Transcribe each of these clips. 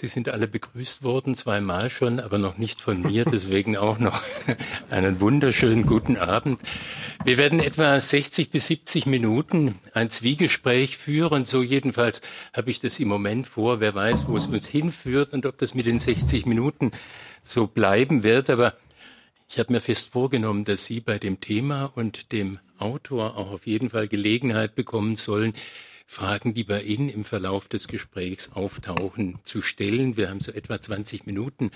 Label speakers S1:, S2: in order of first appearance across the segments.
S1: Sie sind alle begrüßt worden, zweimal schon, aber noch nicht von mir, deswegen auch noch einen wunderschönen guten Abend. Wir werden etwa 60 bis 70 Minuten ein Zwiegespräch führen, so jedenfalls habe ich das im Moment vor. Wer weiß, wo es uns hinführt und ob das mit den 60 Minuten so bleiben wird, aber ich habe mir fest vorgenommen, dass Sie bei dem Thema und dem Autor auch auf jeden Fall Gelegenheit bekommen sollen, Fragen, die bei Ihnen im Verlauf des Gesprächs auftauchen, zu stellen. Wir haben so etwa 20 Minuten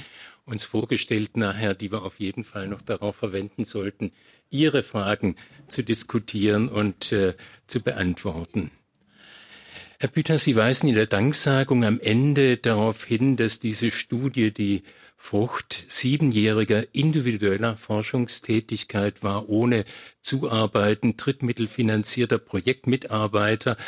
S1: uns vorgestellt nachher, die wir auf jeden Fall noch darauf verwenden sollten, Ihre Fragen zu diskutieren und äh, zu beantworten. Herr Büter, Sie weisen in der Danksagung am Ende darauf hin, dass diese Studie die Frucht siebenjähriger individueller Forschungstätigkeit war, ohne Zuarbeiten drittmittelfinanzierter Projektmitarbeiter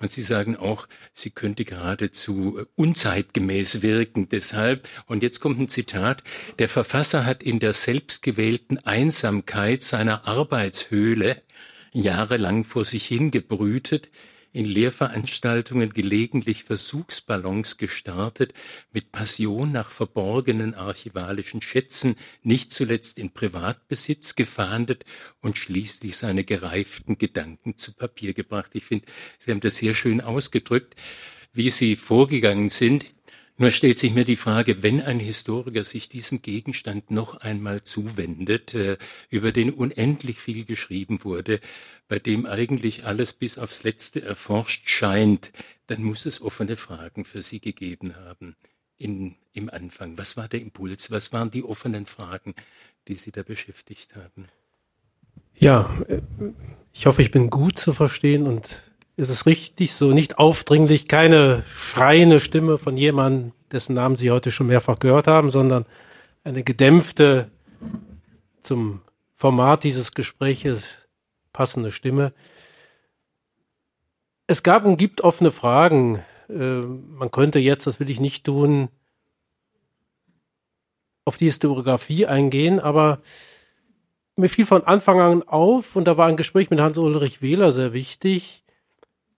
S1: und Sie sagen auch, sie könnte geradezu äh, unzeitgemäß wirken. Deshalb, und jetzt kommt ein Zitat, der Verfasser hat in der selbstgewählten Einsamkeit seiner Arbeitshöhle jahrelang vor sich hingebrütet, in Lehrveranstaltungen gelegentlich Versuchsballons gestartet, mit Passion nach verborgenen archivalischen Schätzen, nicht zuletzt in Privatbesitz gefahndet und schließlich seine gereiften Gedanken zu Papier gebracht. Ich finde, Sie haben das sehr schön ausgedrückt, wie Sie vorgegangen sind. Nur stellt sich mir die Frage, wenn ein Historiker sich diesem Gegenstand noch einmal zuwendet, äh, über den unendlich viel geschrieben wurde, bei dem eigentlich alles bis aufs Letzte erforscht scheint, dann muss es offene Fragen für Sie gegeben haben in, im Anfang. Was war der Impuls? Was waren die offenen Fragen, die Sie da beschäftigt haben?
S2: Ja, äh, ich hoffe, ich bin gut zu verstehen und ist es richtig so, nicht aufdringlich, keine schreiende Stimme von jemandem, dessen Namen Sie heute schon mehrfach gehört haben, sondern eine gedämpfte, zum Format dieses Gespräches passende Stimme. Es gab und gibt offene Fragen. Äh, man könnte jetzt, das will ich nicht tun, auf die Historiografie eingehen, aber mir fiel von Anfang an auf, und da war ein Gespräch mit Hans-Ulrich Wähler sehr wichtig,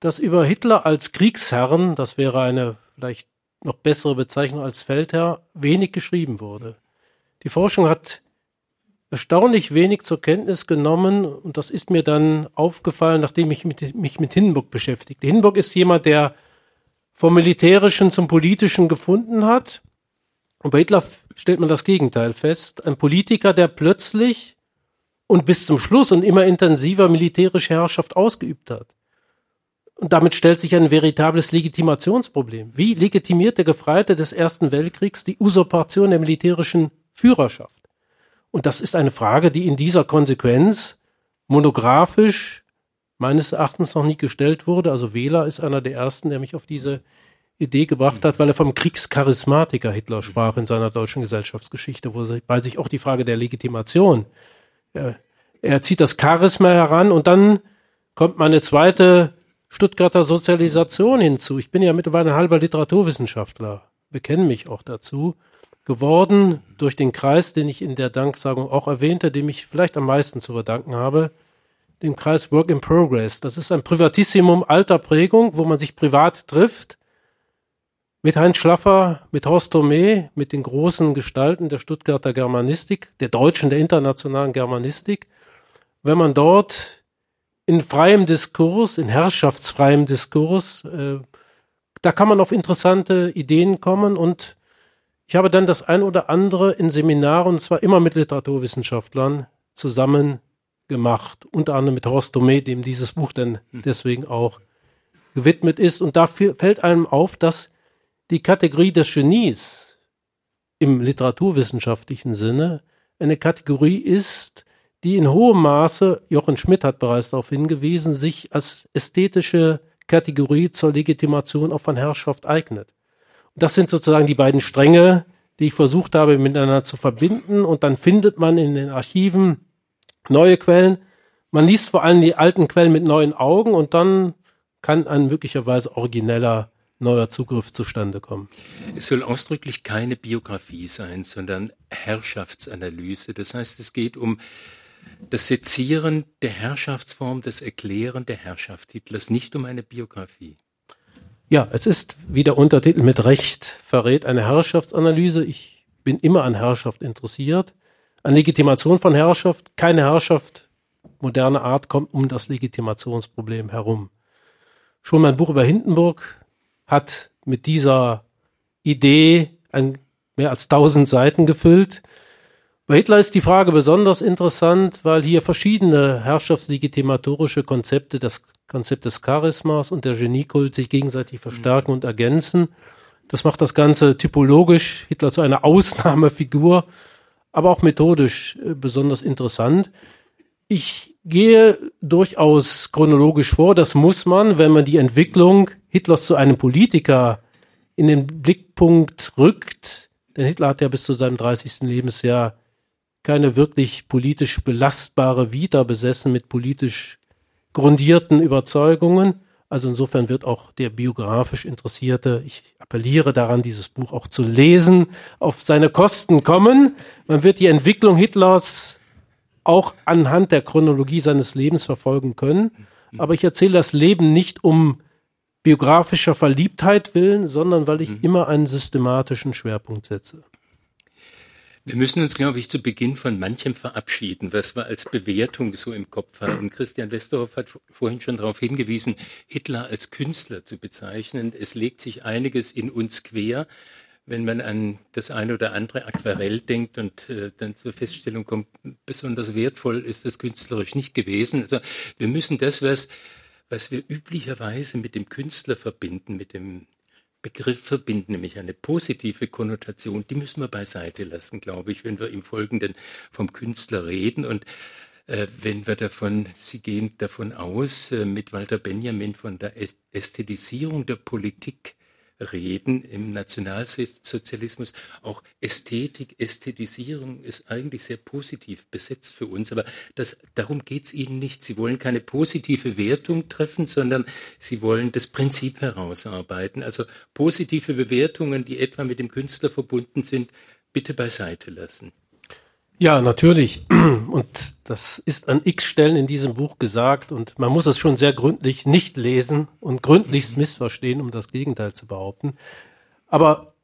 S2: dass über Hitler als Kriegsherrn, das wäre eine vielleicht noch bessere Bezeichnung als Feldherr, wenig geschrieben wurde. Die Forschung hat erstaunlich wenig zur Kenntnis genommen und das ist mir dann aufgefallen, nachdem ich mit, mich mit Hindenburg beschäftigte. Hindenburg ist jemand, der vom Militärischen zum Politischen gefunden hat. Und bei Hitler stellt man das Gegenteil fest. Ein Politiker, der plötzlich und bis zum Schluss und immer intensiver militärische Herrschaft ausgeübt hat. Und damit stellt sich ein veritables Legitimationsproblem. Wie legitimiert der Gefreite des Ersten Weltkriegs die Usurpation der militärischen Führerschaft? Und das ist eine Frage, die in dieser Konsequenz monografisch meines Erachtens noch nie gestellt wurde. Also Wähler ist einer der ersten, der mich auf diese Idee gebracht hat, weil er vom Kriegscharismatiker Hitler sprach in seiner deutschen Gesellschaftsgeschichte, wobei sich auch die Frage der Legitimation, er, er zieht das Charisma heran und dann kommt meine zweite Stuttgarter Sozialisation hinzu. Ich bin ja mittlerweile halber Literaturwissenschaftler, bekenne mich auch dazu, geworden durch den Kreis, den ich in der Danksagung auch erwähnte, dem ich vielleicht am meisten zu verdanken habe, dem Kreis Work in Progress. Das ist ein Privatissimum alter Prägung, wo man sich privat trifft, mit Heinz Schlaffer, mit Horst Thomé, mit den großen Gestalten der Stuttgarter Germanistik, der deutschen, der internationalen Germanistik. Wenn man dort in freiem Diskurs, in herrschaftsfreiem Diskurs, äh, da kann man auf interessante Ideen kommen und ich habe dann das ein oder andere in Seminaren, und zwar immer mit Literaturwissenschaftlern, zusammen gemacht, unter anderem mit Horst Domé, dem dieses Buch dann hm. deswegen auch gewidmet ist. Und dafür fällt einem auf, dass die Kategorie des Genies im literaturwissenschaftlichen Sinne eine Kategorie ist, die in hohem Maße, Jochen Schmidt hat bereits darauf hingewiesen, sich als ästhetische Kategorie zur Legitimation auch von Herrschaft eignet. Und das sind sozusagen die beiden Stränge, die ich versucht habe miteinander zu verbinden und dann findet man in den Archiven neue Quellen. Man liest vor allem die alten Quellen mit neuen Augen und dann kann ein möglicherweise origineller neuer Zugriff zustande kommen.
S1: Es soll ausdrücklich keine Biografie sein, sondern Herrschaftsanalyse. Das heißt, es geht um das Sezieren der Herrschaftsform, das Erklären der Herrschaft Hitlers, nicht um eine Biografie.
S2: Ja, es ist, wie der Untertitel mit Recht verrät, eine Herrschaftsanalyse. Ich bin immer an Herrschaft interessiert, an Legitimation von Herrschaft. Keine Herrschaft moderner Art kommt um das Legitimationsproblem herum. Schon mein Buch über Hindenburg hat mit dieser Idee ein, mehr als tausend Seiten gefüllt. Bei Hitler ist die Frage besonders interessant, weil hier verschiedene herrschaftslegitimatorische Konzepte, das Konzept des Charismas und der Geniekult sich gegenseitig verstärken und ergänzen. Das macht das Ganze typologisch Hitler zu einer Ausnahmefigur, aber auch methodisch äh, besonders interessant. Ich gehe durchaus chronologisch vor. Das muss man, wenn man die Entwicklung Hitlers zu einem Politiker in den Blickpunkt rückt. Denn Hitler hat ja bis zu seinem 30. Lebensjahr keine wirklich politisch belastbare Vita besessen mit politisch grundierten Überzeugungen. Also insofern wird auch der biografisch Interessierte, ich appelliere daran, dieses Buch auch zu lesen, auf seine Kosten kommen. Man wird die Entwicklung Hitlers auch anhand der Chronologie seines Lebens verfolgen können. Aber ich erzähle das Leben nicht um biografischer Verliebtheit willen, sondern weil ich mhm. immer einen systematischen Schwerpunkt setze.
S1: Wir müssen uns, glaube ich, zu Beginn von manchem verabschieden, was wir als Bewertung so im Kopf haben. Christian Westerhoff hat vorhin schon darauf hingewiesen, Hitler als Künstler zu bezeichnen. Es legt sich einiges in uns quer, wenn man an das eine oder andere Aquarell denkt und äh, dann zur Feststellung kommt, besonders wertvoll ist das künstlerisch nicht gewesen. Also wir müssen das, was, was wir üblicherweise mit dem Künstler verbinden, mit dem Begriff verbinden, nämlich eine positive Konnotation, die müssen wir beiseite lassen, glaube ich, wenn wir im Folgenden vom Künstler reden. Und äh, wenn wir davon, Sie gehen davon aus, äh, mit Walter Benjamin von der Ästhetisierung der Politik reden im Nationalsozialismus. Auch Ästhetik, Ästhetisierung ist eigentlich sehr positiv besetzt für uns, aber das, darum geht es Ihnen nicht. Sie wollen keine positive Wertung treffen, sondern Sie wollen das Prinzip herausarbeiten. Also positive Bewertungen, die etwa mit dem Künstler verbunden sind, bitte beiseite lassen.
S2: Ja, natürlich. Und das ist an x Stellen in diesem Buch gesagt und man muss es schon sehr gründlich nicht lesen und gründlichst mhm. missverstehen, um das Gegenteil zu behaupten. Aber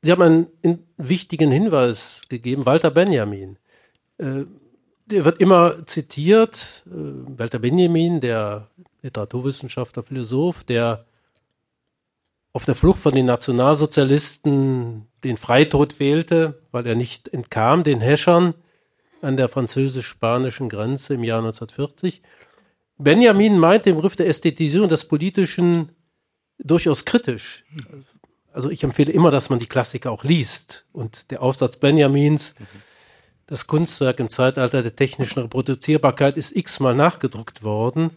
S2: Sie haben einen wichtigen Hinweis gegeben, Walter Benjamin. Äh, der wird immer zitiert, äh, Walter Benjamin, der Literaturwissenschaftler, Philosoph, der auf der Flucht von den Nationalsozialisten den Freitod wählte, weil er nicht entkam den Häschern an der französisch-spanischen Grenze im Jahr 1940. Benjamin meint den Begriff der Ästhetisierung des Politischen durchaus kritisch. Also ich empfehle immer, dass man die Klassiker auch liest. Und der Aufsatz Benjamins, das Kunstwerk im Zeitalter der technischen Reproduzierbarkeit, ist x-mal nachgedruckt worden.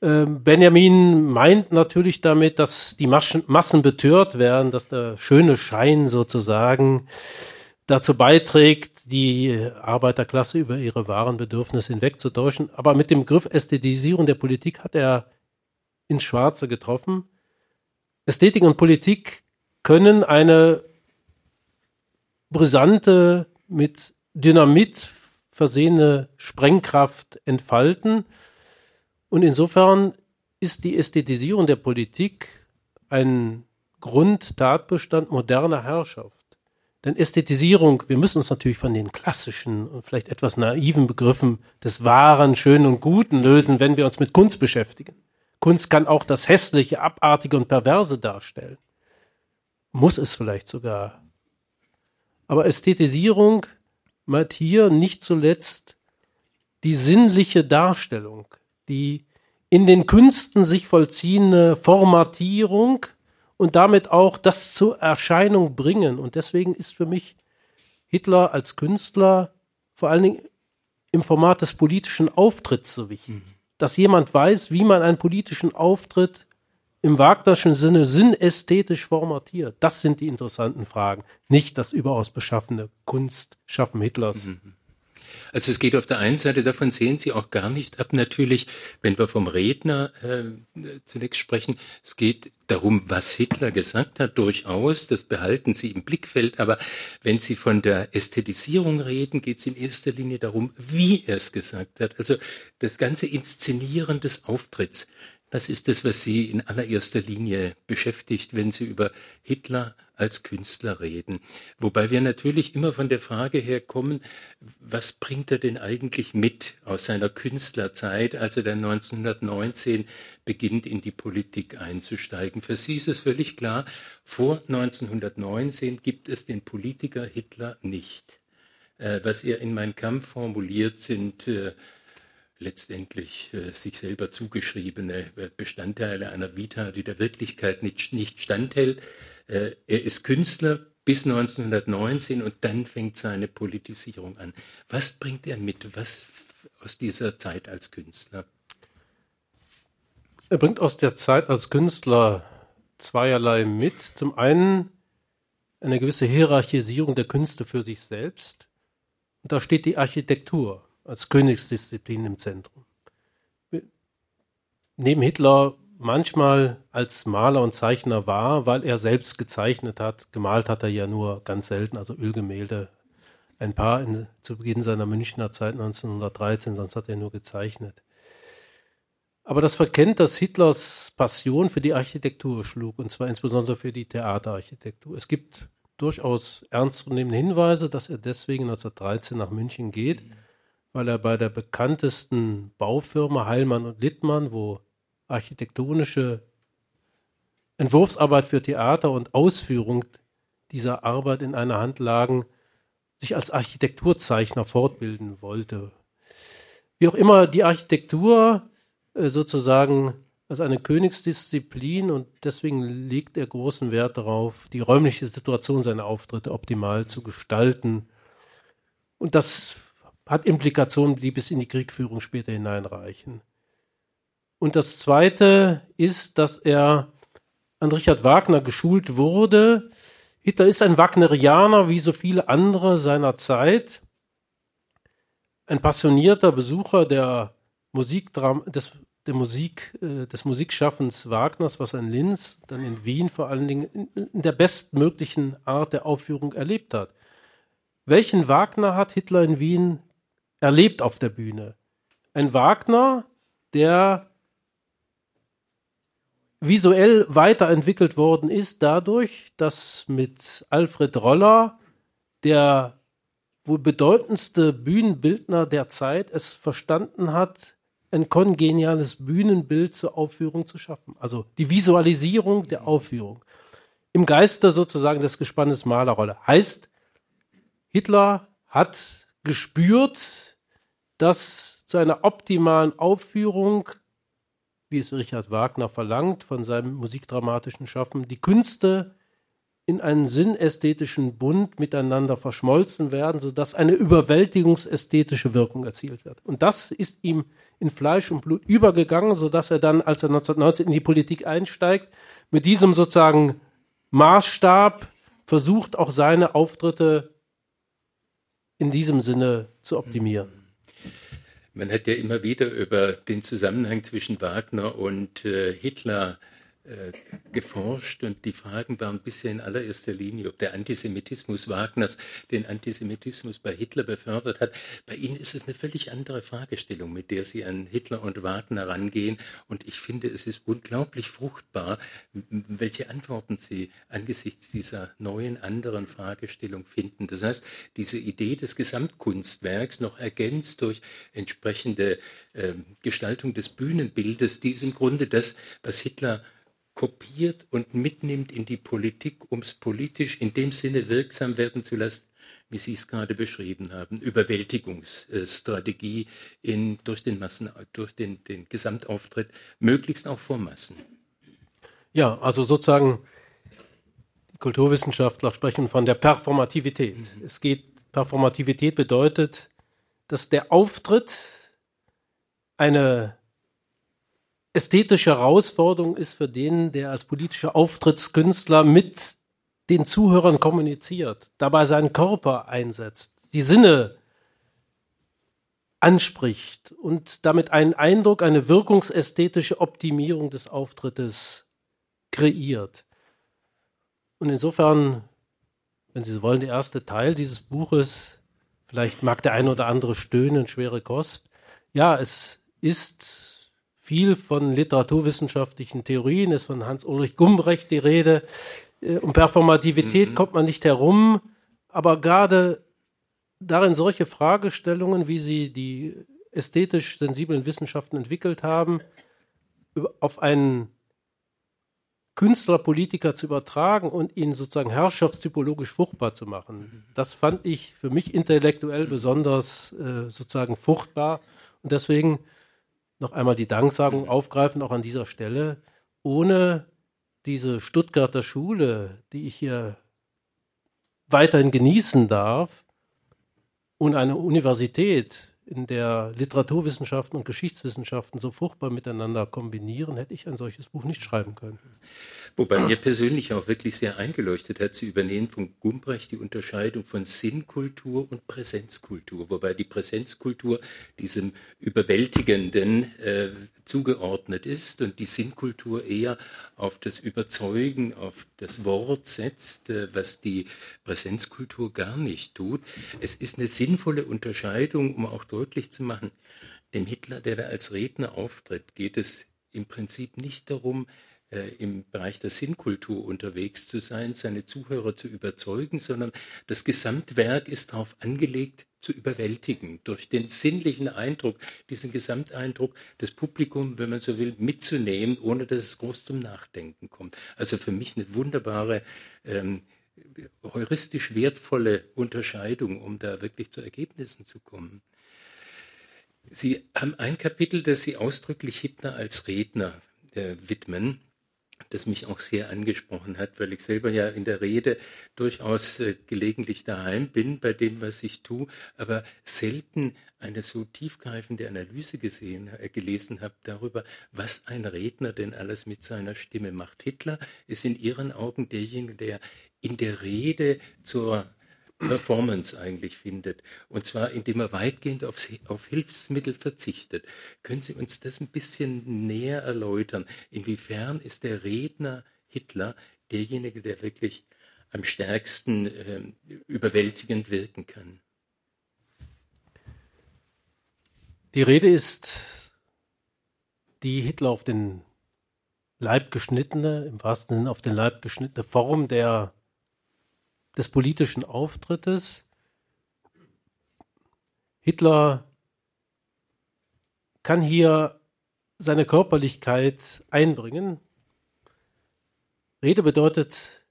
S2: Ähm, Benjamin meint natürlich damit, dass die Massen betört werden, dass der schöne Schein sozusagen dazu beiträgt, die Arbeiterklasse über ihre wahren Bedürfnisse hinwegzutäuschen. Aber mit dem Begriff Ästhetisierung der Politik hat er ins Schwarze getroffen. Ästhetik und Politik können eine brisante, mit Dynamit versehene Sprengkraft entfalten und insofern ist die Ästhetisierung der Politik ein Grundtatbestand moderner Herrschaft. Denn Ästhetisierung, wir müssen uns natürlich von den klassischen und vielleicht etwas naiven Begriffen des Wahren, Schönen und Guten lösen, wenn wir uns mit Kunst beschäftigen. Kunst kann auch das Hässliche, Abartige und Perverse darstellen. Muss es vielleicht sogar. Aber Ästhetisierung meint hier nicht zuletzt die sinnliche Darstellung die in den Künsten sich vollziehende Formatierung und damit auch das zur Erscheinung bringen. Und deswegen ist für mich Hitler als Künstler vor allen Dingen im Format des politischen Auftritts so wichtig. Mhm. Dass jemand weiß, wie man einen politischen Auftritt im Wagnerschen Sinne sinnästhetisch formatiert. Das sind die interessanten Fragen, nicht das überaus beschaffene Kunstschaffen Hitlers. Mhm.
S1: Also es geht auf der einen Seite, davon sehen Sie auch gar nicht ab, natürlich, wenn wir vom Redner äh, zunächst sprechen, es geht darum, was Hitler gesagt hat, durchaus, das behalten Sie im Blickfeld, aber wenn Sie von der Ästhetisierung reden, geht es in erster Linie darum, wie er es gesagt hat, also das ganze Inszenieren des Auftritts. Das ist es, was Sie in allererster Linie beschäftigt, wenn Sie über Hitler als Künstler reden. Wobei wir natürlich immer von der Frage herkommen, was bringt er denn eigentlich mit aus seiner Künstlerzeit, als er dann 1919 beginnt, in die Politik einzusteigen. Für Sie ist es völlig klar, vor 1919 gibt es den Politiker Hitler nicht. Äh, was er in Mein Kampf formuliert, sind äh, letztendlich äh, sich selber zugeschriebene Bestandteile einer Vita, die der Wirklichkeit nicht, nicht standhält. Äh, er ist Künstler bis 1919 und dann fängt seine Politisierung an. Was bringt er mit? Was aus dieser Zeit als Künstler?
S2: Er bringt aus der Zeit als Künstler zweierlei mit. Zum einen eine gewisse Hierarchisierung der Künste für sich selbst. Und da steht die Architektur als Königsdisziplin im Zentrum. Neben Hitler manchmal als Maler und Zeichner war, weil er selbst gezeichnet hat. Gemalt hat er ja nur ganz selten, also Ölgemälde. Ein paar in, zu Beginn seiner Münchner Zeit 1913, sonst hat er nur gezeichnet. Aber das verkennt, dass Hitlers Passion für die Architektur schlug, und zwar insbesondere für die Theaterarchitektur. Es gibt durchaus ernstzunehmende Hinweise, dass er deswegen 1913 nach München geht. Weil er bei der bekanntesten Baufirma Heilmann und Littmann, wo architektonische Entwurfsarbeit für Theater und Ausführung dieser Arbeit in einer Hand lagen, sich als Architekturzeichner fortbilden wollte. Wie auch immer, die Architektur äh, sozusagen als eine Königsdisziplin und deswegen legt er großen Wert darauf, die räumliche Situation seiner Auftritte optimal zu gestalten. Und das hat Implikationen, die bis in die Kriegführung später hineinreichen. Und das Zweite ist, dass er an Richard Wagner geschult wurde. Hitler ist ein Wagnerianer wie so viele andere seiner Zeit, ein passionierter Besucher der Musikdram des, der Musik, äh, des Musikschaffens Wagners, was er in Linz, dann in Wien vor allen Dingen in, in der bestmöglichen Art der Aufführung erlebt hat. Welchen Wagner hat Hitler in Wien erlebt auf der Bühne. Ein Wagner, der visuell weiterentwickelt worden ist dadurch, dass mit Alfred Roller der wohl bedeutendste Bühnenbildner der Zeit es verstanden hat, ein kongeniales Bühnenbild zur Aufführung zu schaffen. Also die Visualisierung der Aufführung. Im Geiste sozusagen des Gespannes Malerrolle. Heißt, Hitler hat gespürt, dass zu einer optimalen Aufführung, wie es Richard Wagner verlangt von seinem musikdramatischen Schaffen, die Künste in einen sinnästhetischen Bund miteinander verschmolzen werden, sodass eine überwältigungsästhetische Wirkung erzielt wird. Und das ist ihm in Fleisch und Blut übergegangen, sodass er dann, als er 1919 in die Politik einsteigt, mit diesem sozusagen Maßstab versucht, auch seine Auftritte in diesem Sinne zu optimieren.
S1: Man hat ja immer wieder über den Zusammenhang zwischen Wagner und äh, Hitler äh, geforscht und die Fragen waren bisher in allererster Linie, ob der Antisemitismus Wagners den Antisemitismus bei Hitler befördert hat. Bei Ihnen ist es eine völlig andere Fragestellung, mit der Sie an Hitler und Wagner rangehen. Und ich finde, es ist unglaublich fruchtbar, welche Antworten Sie angesichts dieser neuen, anderen Fragestellung finden. Das heißt, diese Idee des Gesamtkunstwerks noch ergänzt durch entsprechende äh, Gestaltung des Bühnenbildes, die ist im Grunde das, was Hitler kopiert und mitnimmt in die Politik, um es politisch in dem Sinne wirksam werden zu lassen, wie Sie es gerade beschrieben haben, Überwältigungsstrategie in, durch den Massen, durch den, den Gesamtauftritt, möglichst auch vor Massen.
S2: Ja, also sozusagen, die Kulturwissenschaftler sprechen von der Performativität. Mhm. Es geht, Performativität bedeutet, dass der Auftritt eine ästhetische Herausforderung ist für den, der als politischer Auftrittskünstler mit den Zuhörern kommuniziert, dabei seinen Körper einsetzt, die Sinne anspricht und damit einen Eindruck, eine wirkungsästhetische Optimierung des Auftrittes kreiert. Und insofern, wenn Sie so wollen, der erste Teil dieses Buches, vielleicht mag der eine oder andere stöhnen, schwere Kost. Ja, es ist viel von literaturwissenschaftlichen Theorien, ist von Hans-Ulrich Gumbrecht die Rede. Äh, um Performativität mhm. kommt man nicht herum, aber gerade darin solche Fragestellungen, wie sie die ästhetisch sensiblen Wissenschaften entwickelt haben, auf einen Künstler, Politiker zu übertragen und ihn sozusagen herrschaftstypologisch fruchtbar zu machen. Das fand ich für mich intellektuell besonders äh, sozusagen fruchtbar. Und deswegen noch einmal die Danksagung aufgreifen, auch an dieser Stelle. Ohne diese Stuttgarter Schule, die ich hier weiterhin genießen darf, und eine Universität, in der Literaturwissenschaften und Geschichtswissenschaften so fruchtbar miteinander kombinieren, hätte ich ein solches Buch nicht schreiben können.
S1: Wobei mir persönlich auch wirklich sehr eingeleuchtet hat, zu übernehmen von Gumbrecht die Unterscheidung von Sinnkultur und Präsenzkultur, wobei die Präsenzkultur diesem überwältigenden äh, zugeordnet ist und die Sinnkultur eher auf das Überzeugen, auf das Wort setzt, äh, was die Präsenzkultur gar nicht tut. Es ist eine sinnvolle Unterscheidung, um auch deutlich zu machen, dem Hitler, der da als Redner auftritt, geht es im Prinzip nicht darum, im Bereich der Sinnkultur unterwegs zu sein, seine Zuhörer zu überzeugen, sondern das Gesamtwerk ist darauf angelegt, zu überwältigen, durch den sinnlichen Eindruck, diesen Gesamteindruck, das Publikum, wenn man so will, mitzunehmen, ohne dass es groß zum Nachdenken kommt. Also für mich eine wunderbare, ähm, heuristisch wertvolle Unterscheidung, um da wirklich zu Ergebnissen zu kommen. Sie haben ein Kapitel, das Sie ausdrücklich Hitler als Redner äh, widmen das mich auch sehr angesprochen hat, weil ich selber ja in der Rede durchaus äh, gelegentlich daheim bin bei dem, was ich tue, aber selten eine so tiefgreifende Analyse gesehen, äh, gelesen habe darüber, was ein Redner denn alles mit seiner Stimme macht. Hitler ist in Ihren Augen derjenige, der in der Rede zur Performance eigentlich findet. Und zwar, indem er weitgehend auf, auf Hilfsmittel verzichtet. Können Sie uns das ein bisschen näher erläutern? Inwiefern ist der Redner Hitler derjenige, der wirklich am stärksten äh, überwältigend wirken kann?
S2: Die Rede ist die Hitler auf den Leib geschnittene, im wahrsten Sinne auf den Leib geschnittene Form der des politischen Auftrittes. Hitler kann hier seine Körperlichkeit einbringen. Rede bedeutet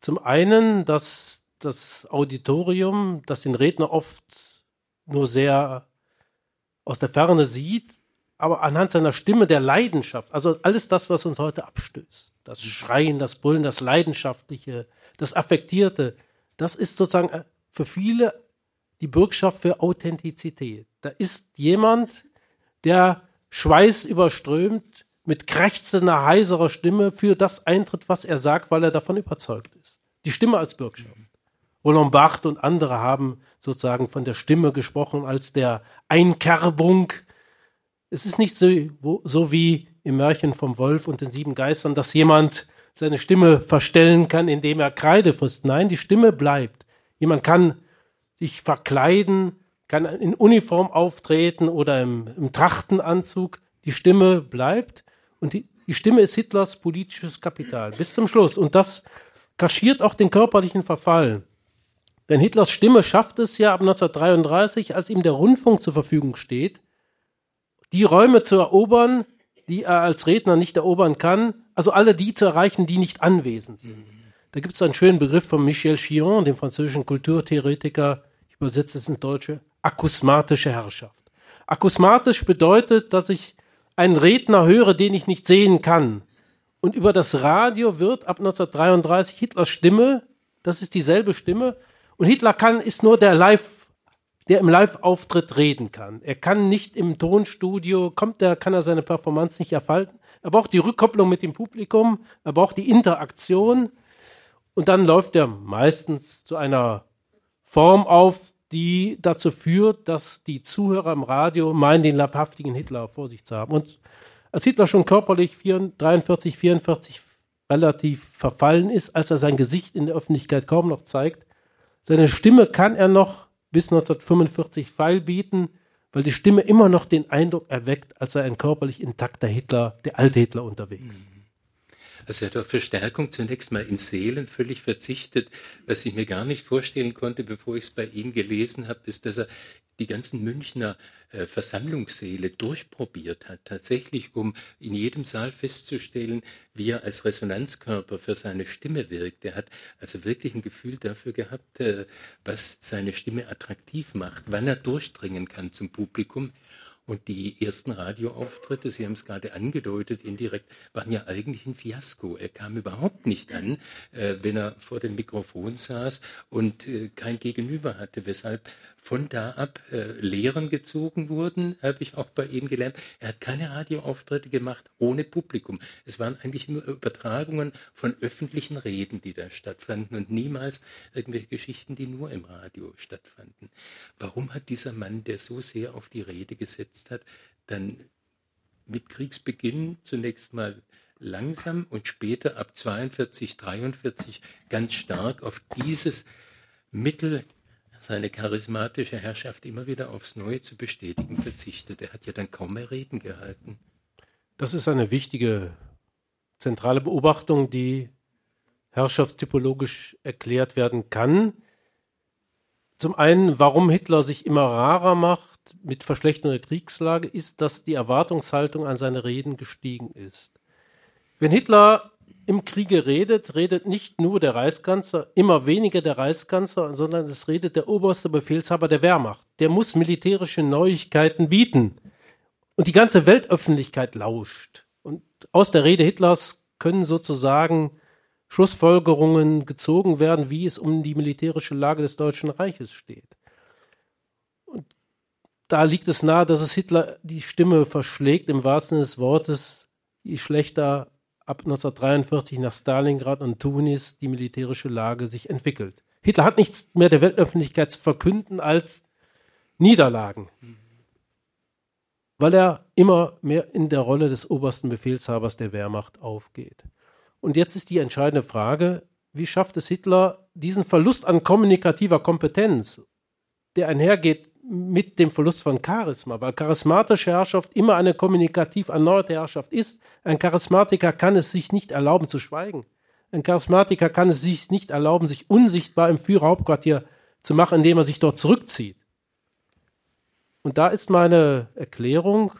S2: zum einen, dass das Auditorium, das den Redner oft nur sehr aus der Ferne sieht, aber anhand seiner Stimme der Leidenschaft, also alles das, was uns heute abstößt, das Schreien, das Brüllen, das Leidenschaftliche, das Affektierte, das ist sozusagen äh, für viele die Bürgschaft für Authentizität. Da ist jemand, der Schweiß überströmt, mit krächzender, heiserer Stimme für das eintritt, was er sagt, weil er davon überzeugt ist. Die Stimme als Bürgschaft. Roland Barthes und andere haben sozusagen von der Stimme gesprochen als der Einkerbung. Es ist nicht so, so wie im Märchen vom Wolf und den sieben Geistern, dass jemand seine Stimme verstellen kann, indem er Kreide frisst. Nein, die Stimme bleibt. Jemand kann sich verkleiden, kann in Uniform auftreten oder im, im Trachtenanzug. Die Stimme bleibt und die, die Stimme ist Hitlers politisches Kapital bis zum Schluss. Und das kaschiert auch den körperlichen Verfall. Denn Hitlers Stimme schafft es ja ab 1933, als ihm der Rundfunk zur Verfügung steht, die Räume zu erobern, die er als Redner nicht erobern kann, also alle die zu erreichen, die nicht anwesend sind. Da gibt es einen schönen Begriff von Michel Chion, dem französischen Kulturtheoretiker, ich übersetze es ins Deutsche, akusmatische Herrschaft. Akusmatisch bedeutet, dass ich einen Redner höre, den ich nicht sehen kann. Und über das Radio wird ab 1933 Hitlers Stimme, das ist dieselbe Stimme, und Hitler kann, ist nur der Live, der im Live-Auftritt reden kann. Er kann nicht im Tonstudio, kommt er, kann er seine Performance nicht erfalten. Er braucht die Rückkopplung mit dem Publikum, er braucht die Interaktion und dann läuft er meistens zu einer Form auf, die dazu führt, dass die Zuhörer im Radio meinen, den leibhaftigen Hitler vor sich zu haben. Und als Hitler schon körperlich 43, 44 relativ verfallen ist, als er sein Gesicht in der Öffentlichkeit kaum noch zeigt, seine Stimme kann er noch bis 1945 feilbieten, weil die Stimme immer noch den Eindruck erweckt, als sei ein körperlich intakter Hitler, der alte Hitler unterwegs. Mhm.
S1: Also er hat auf Verstärkung zunächst mal in Seelen völlig verzichtet. Was ich mir gar nicht vorstellen konnte, bevor ich es bei ihm gelesen habe, ist, dass er die ganzen Münchner äh, Versammlungssäle durchprobiert hat, tatsächlich um in jedem Saal festzustellen, wie er als Resonanzkörper für seine Stimme wirkt. Er hat also wirklich ein Gefühl dafür gehabt, äh, was seine Stimme attraktiv macht, wann er durchdringen kann zum Publikum. Und die ersten Radioauftritte, Sie haben es gerade angedeutet, indirekt, waren ja eigentlich ein Fiasko. Er kam überhaupt nicht an, äh, wenn er vor dem Mikrofon saß und äh, kein Gegenüber hatte, weshalb von da ab äh, Lehren gezogen wurden, habe ich auch bei ihm gelernt. Er hat keine Radioauftritte gemacht ohne Publikum. Es waren eigentlich nur Übertragungen von öffentlichen Reden, die da stattfanden und niemals irgendwelche Geschichten, die nur im Radio stattfanden. Warum hat dieser Mann, der so sehr auf die Rede gesetzt hat, dann mit Kriegsbeginn zunächst mal langsam und später ab 42, 43 ganz stark auf dieses Mittel seine charismatische Herrschaft immer wieder aufs Neue zu bestätigen verzichtet. Er hat ja dann kaum mehr Reden gehalten.
S2: Das ist eine wichtige zentrale Beobachtung, die herrschaftstypologisch erklärt werden kann. Zum einen, warum Hitler sich immer rarer macht mit Verschlechterung der Kriegslage, ist, dass die Erwartungshaltung an seine Reden gestiegen ist. Wenn Hitler im Kriege redet, redet nicht nur der Reichskanzler, immer weniger der Reichskanzler, sondern es redet der oberste Befehlshaber der Wehrmacht. Der muss militärische Neuigkeiten bieten. Und die ganze Weltöffentlichkeit lauscht. Und aus der Rede Hitlers können sozusagen Schlussfolgerungen gezogen werden, wie es um die militärische Lage des Deutschen Reiches steht. Und da liegt es nahe, dass es Hitler die Stimme verschlägt, im wahrsten Sinne des Wortes, je schlechter ab 1943 nach Stalingrad und Tunis die militärische Lage sich entwickelt. Hitler hat nichts mehr der Weltöffentlichkeit zu verkünden als Niederlagen, weil er immer mehr in der Rolle des obersten Befehlshabers der Wehrmacht aufgeht. Und jetzt ist die entscheidende Frage, wie schafft es Hitler, diesen Verlust an kommunikativer Kompetenz, der einhergeht mit dem Verlust von Charisma, weil charismatische Herrschaft immer eine kommunikativ erneuerte Herrschaft ist. Ein Charismatiker kann es sich nicht erlauben zu schweigen. Ein Charismatiker kann es sich nicht erlauben, sich unsichtbar im Führerhauptquartier zu machen, indem er sich dort zurückzieht. Und da ist meine Erklärung,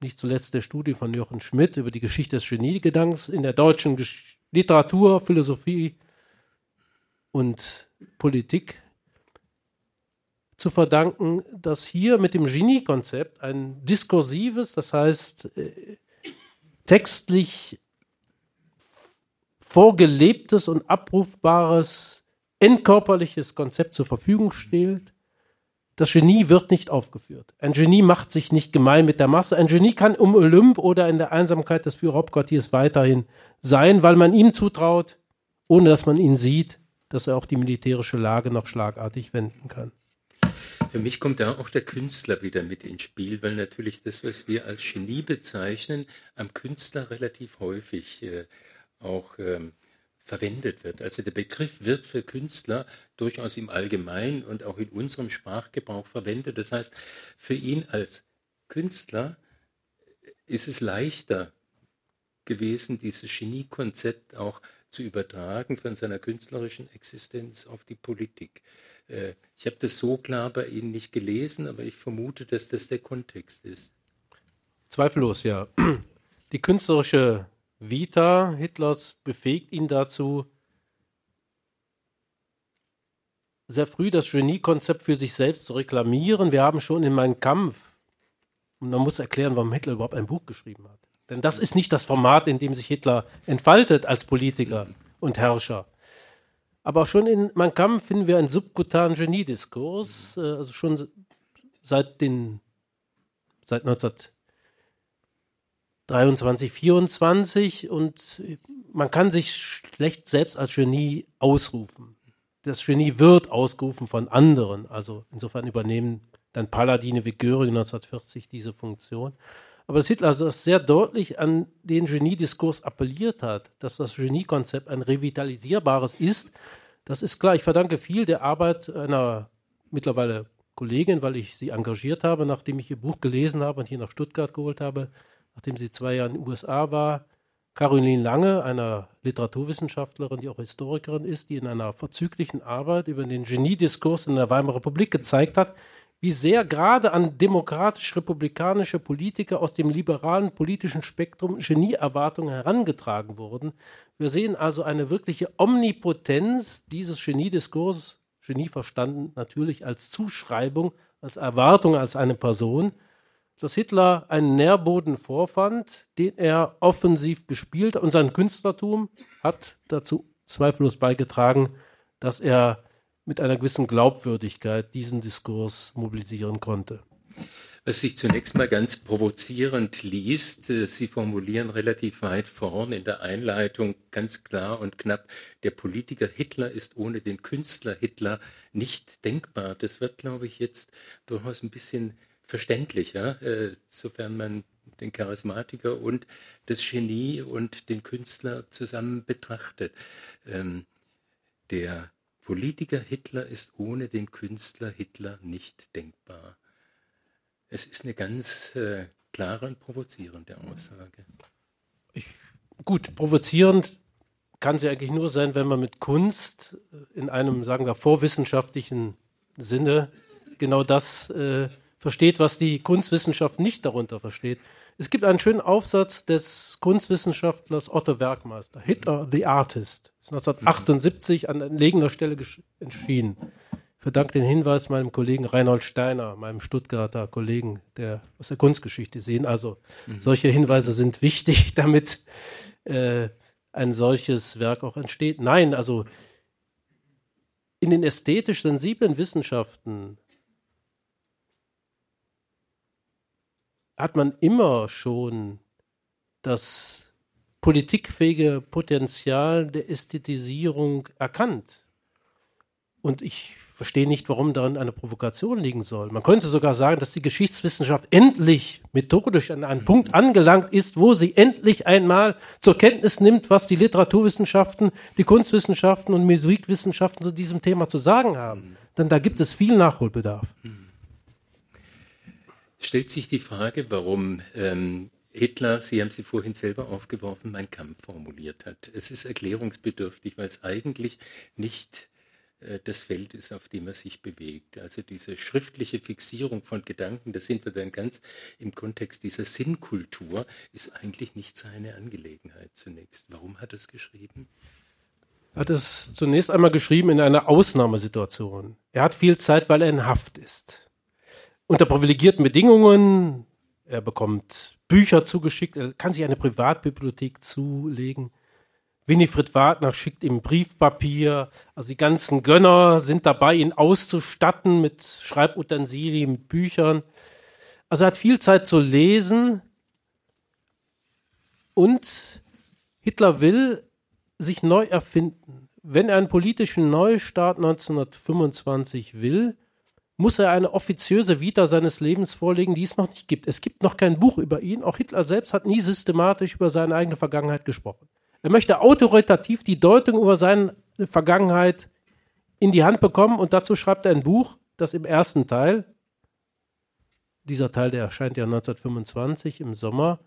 S2: nicht zuletzt der Studie von Jochen Schmidt über die Geschichte des Geniegedankens in der deutschen Literatur, Philosophie und Politik zu verdanken, dass hier mit dem Genie-Konzept ein diskursives, das heißt äh, textlich vorgelebtes und abrufbares, entkörperliches Konzept zur Verfügung steht. Das Genie wird nicht aufgeführt. Ein Genie macht sich nicht gemein mit der Masse. Ein Genie kann um Olymp oder in der Einsamkeit des Führerhauptquartiers weiterhin sein, weil man ihm zutraut, ohne dass man ihn sieht, dass er auch die militärische Lage noch schlagartig wenden kann.
S1: Für mich kommt da auch der Künstler wieder mit ins Spiel, weil natürlich das, was wir als Genie bezeichnen, am Künstler relativ häufig äh, auch ähm, verwendet wird. Also der Begriff wird für Künstler durchaus im Allgemeinen und auch in unserem Sprachgebrauch verwendet. Das heißt, für ihn als Künstler ist es leichter gewesen, dieses Geniekonzept auch zu übertragen von seiner künstlerischen Existenz auf die Politik. Äh, ich habe das so klar bei Ihnen nicht gelesen, aber ich vermute, dass das der Kontext ist.
S2: Zweifellos, ja. Die künstlerische Vita Hitlers befähigt ihn dazu, sehr früh das Geniekonzept für sich selbst zu reklamieren. Wir haben schon in meinem Kampf, und man muss erklären, warum Hitler überhaupt ein Buch geschrieben hat. Denn das ist nicht das Format, in dem sich Hitler entfaltet als Politiker und Herrscher. Aber schon in Mein Kampf finden wir einen subkutanen Geniediskurs, äh, also schon seit den seit 1923, 24 und man kann sich schlecht selbst als Genie ausrufen. Das Genie wird ausgerufen von anderen, also insofern übernehmen dann Paladine wie Göring 1940 diese Funktion. Aber dass Hitler also sehr deutlich an den Geniediskurs appelliert hat, dass das Geniekonzept ein revitalisierbares ist, das ist klar. Ich verdanke viel der Arbeit einer mittlerweile Kollegin, weil ich sie engagiert habe, nachdem ich ihr Buch gelesen habe und hier nach Stuttgart geholt habe, nachdem sie zwei Jahre in den USA war. Caroline Lange, einer Literaturwissenschaftlerin, die auch Historikerin ist, die in einer verzüglichen Arbeit über den Geniediskurs in der Weimarer Republik gezeigt hat, wie sehr gerade an demokratisch-republikanische Politiker aus dem liberalen politischen Spektrum Genieerwartungen herangetragen wurden. Wir sehen also eine wirkliche Omnipotenz dieses Geniediskurses Genie verstanden natürlich als Zuschreibung, als Erwartung als eine Person, dass Hitler einen Nährboden vorfand, den er offensiv bespielt und sein Künstlertum hat dazu zweifellos beigetragen, dass er mit einer gewissen Glaubwürdigkeit diesen Diskurs mobilisieren konnte.
S1: Was sich zunächst mal ganz provozierend liest, äh, Sie formulieren relativ weit vorn in der Einleitung ganz klar und knapp, der Politiker Hitler ist ohne den Künstler Hitler nicht denkbar. Das wird, glaube ich, jetzt durchaus ein bisschen verständlicher, äh, sofern man den Charismatiker und das Genie und den Künstler zusammen betrachtet. Ähm, der Politiker Hitler ist ohne den Künstler Hitler nicht denkbar. Es ist eine ganz äh, klare und provozierende Aussage.
S2: Ich, gut, provozierend kann sie eigentlich nur sein, wenn man mit Kunst äh, in einem, sagen wir, vorwissenschaftlichen Sinne genau das äh, versteht, was die Kunstwissenschaft nicht darunter versteht. Es gibt einen schönen Aufsatz des Kunstwissenschaftlers Otto Werkmeister, Hitler the Artist, 1978 an entlegener Stelle erschienen verdanke den Hinweis meinem Kollegen Reinhold Steiner, meinem Stuttgarter Kollegen, der aus der Kunstgeschichte sehen. Also mhm. solche Hinweise sind wichtig, damit äh, ein solches Werk auch entsteht. Nein, also in den ästhetisch sensiblen Wissenschaften hat man immer schon das politikfähige Potenzial der Ästhetisierung erkannt. Und ich verstehe nicht, warum darin eine Provokation liegen soll. Man könnte sogar sagen, dass die Geschichtswissenschaft endlich methodisch an einen Punkt angelangt ist, wo sie endlich einmal zur Kenntnis nimmt, was die Literaturwissenschaften, die Kunstwissenschaften und Musikwissenschaften zu diesem Thema zu sagen haben. Denn da gibt es viel Nachholbedarf.
S1: Stellt sich die Frage, warum ähm, Hitler, Sie haben sie vorhin selber aufgeworfen, mein Kampf formuliert hat. Es ist erklärungsbedürftig, weil es eigentlich nicht äh, das Feld ist, auf dem er sich bewegt. Also diese schriftliche Fixierung von Gedanken, da sind wir dann ganz im Kontext dieser Sinnkultur, ist eigentlich nicht seine Angelegenheit zunächst. Warum hat er es geschrieben?
S2: Er hat es zunächst einmal geschrieben in einer Ausnahmesituation. Er hat viel Zeit, weil er in Haft ist. Unter privilegierten Bedingungen, er bekommt Bücher zugeschickt, er kann sich eine Privatbibliothek zulegen. Winifred Wagner schickt ihm Briefpapier. Also die ganzen Gönner sind dabei, ihn auszustatten mit Schreibutensilien, mit Büchern. Also er hat viel Zeit zu lesen. Und Hitler will sich neu erfinden. Wenn er einen politischen Neustart 1925 will, muss er eine offiziöse Vita seines Lebens vorlegen, die es noch nicht gibt. Es gibt noch kein Buch über ihn. Auch Hitler selbst hat nie systematisch über seine eigene Vergangenheit gesprochen. Er möchte autoritativ die Deutung über seine Vergangenheit in die Hand bekommen und dazu schreibt er ein Buch, das im ersten Teil, dieser Teil, der erscheint ja 1925 im Sommer,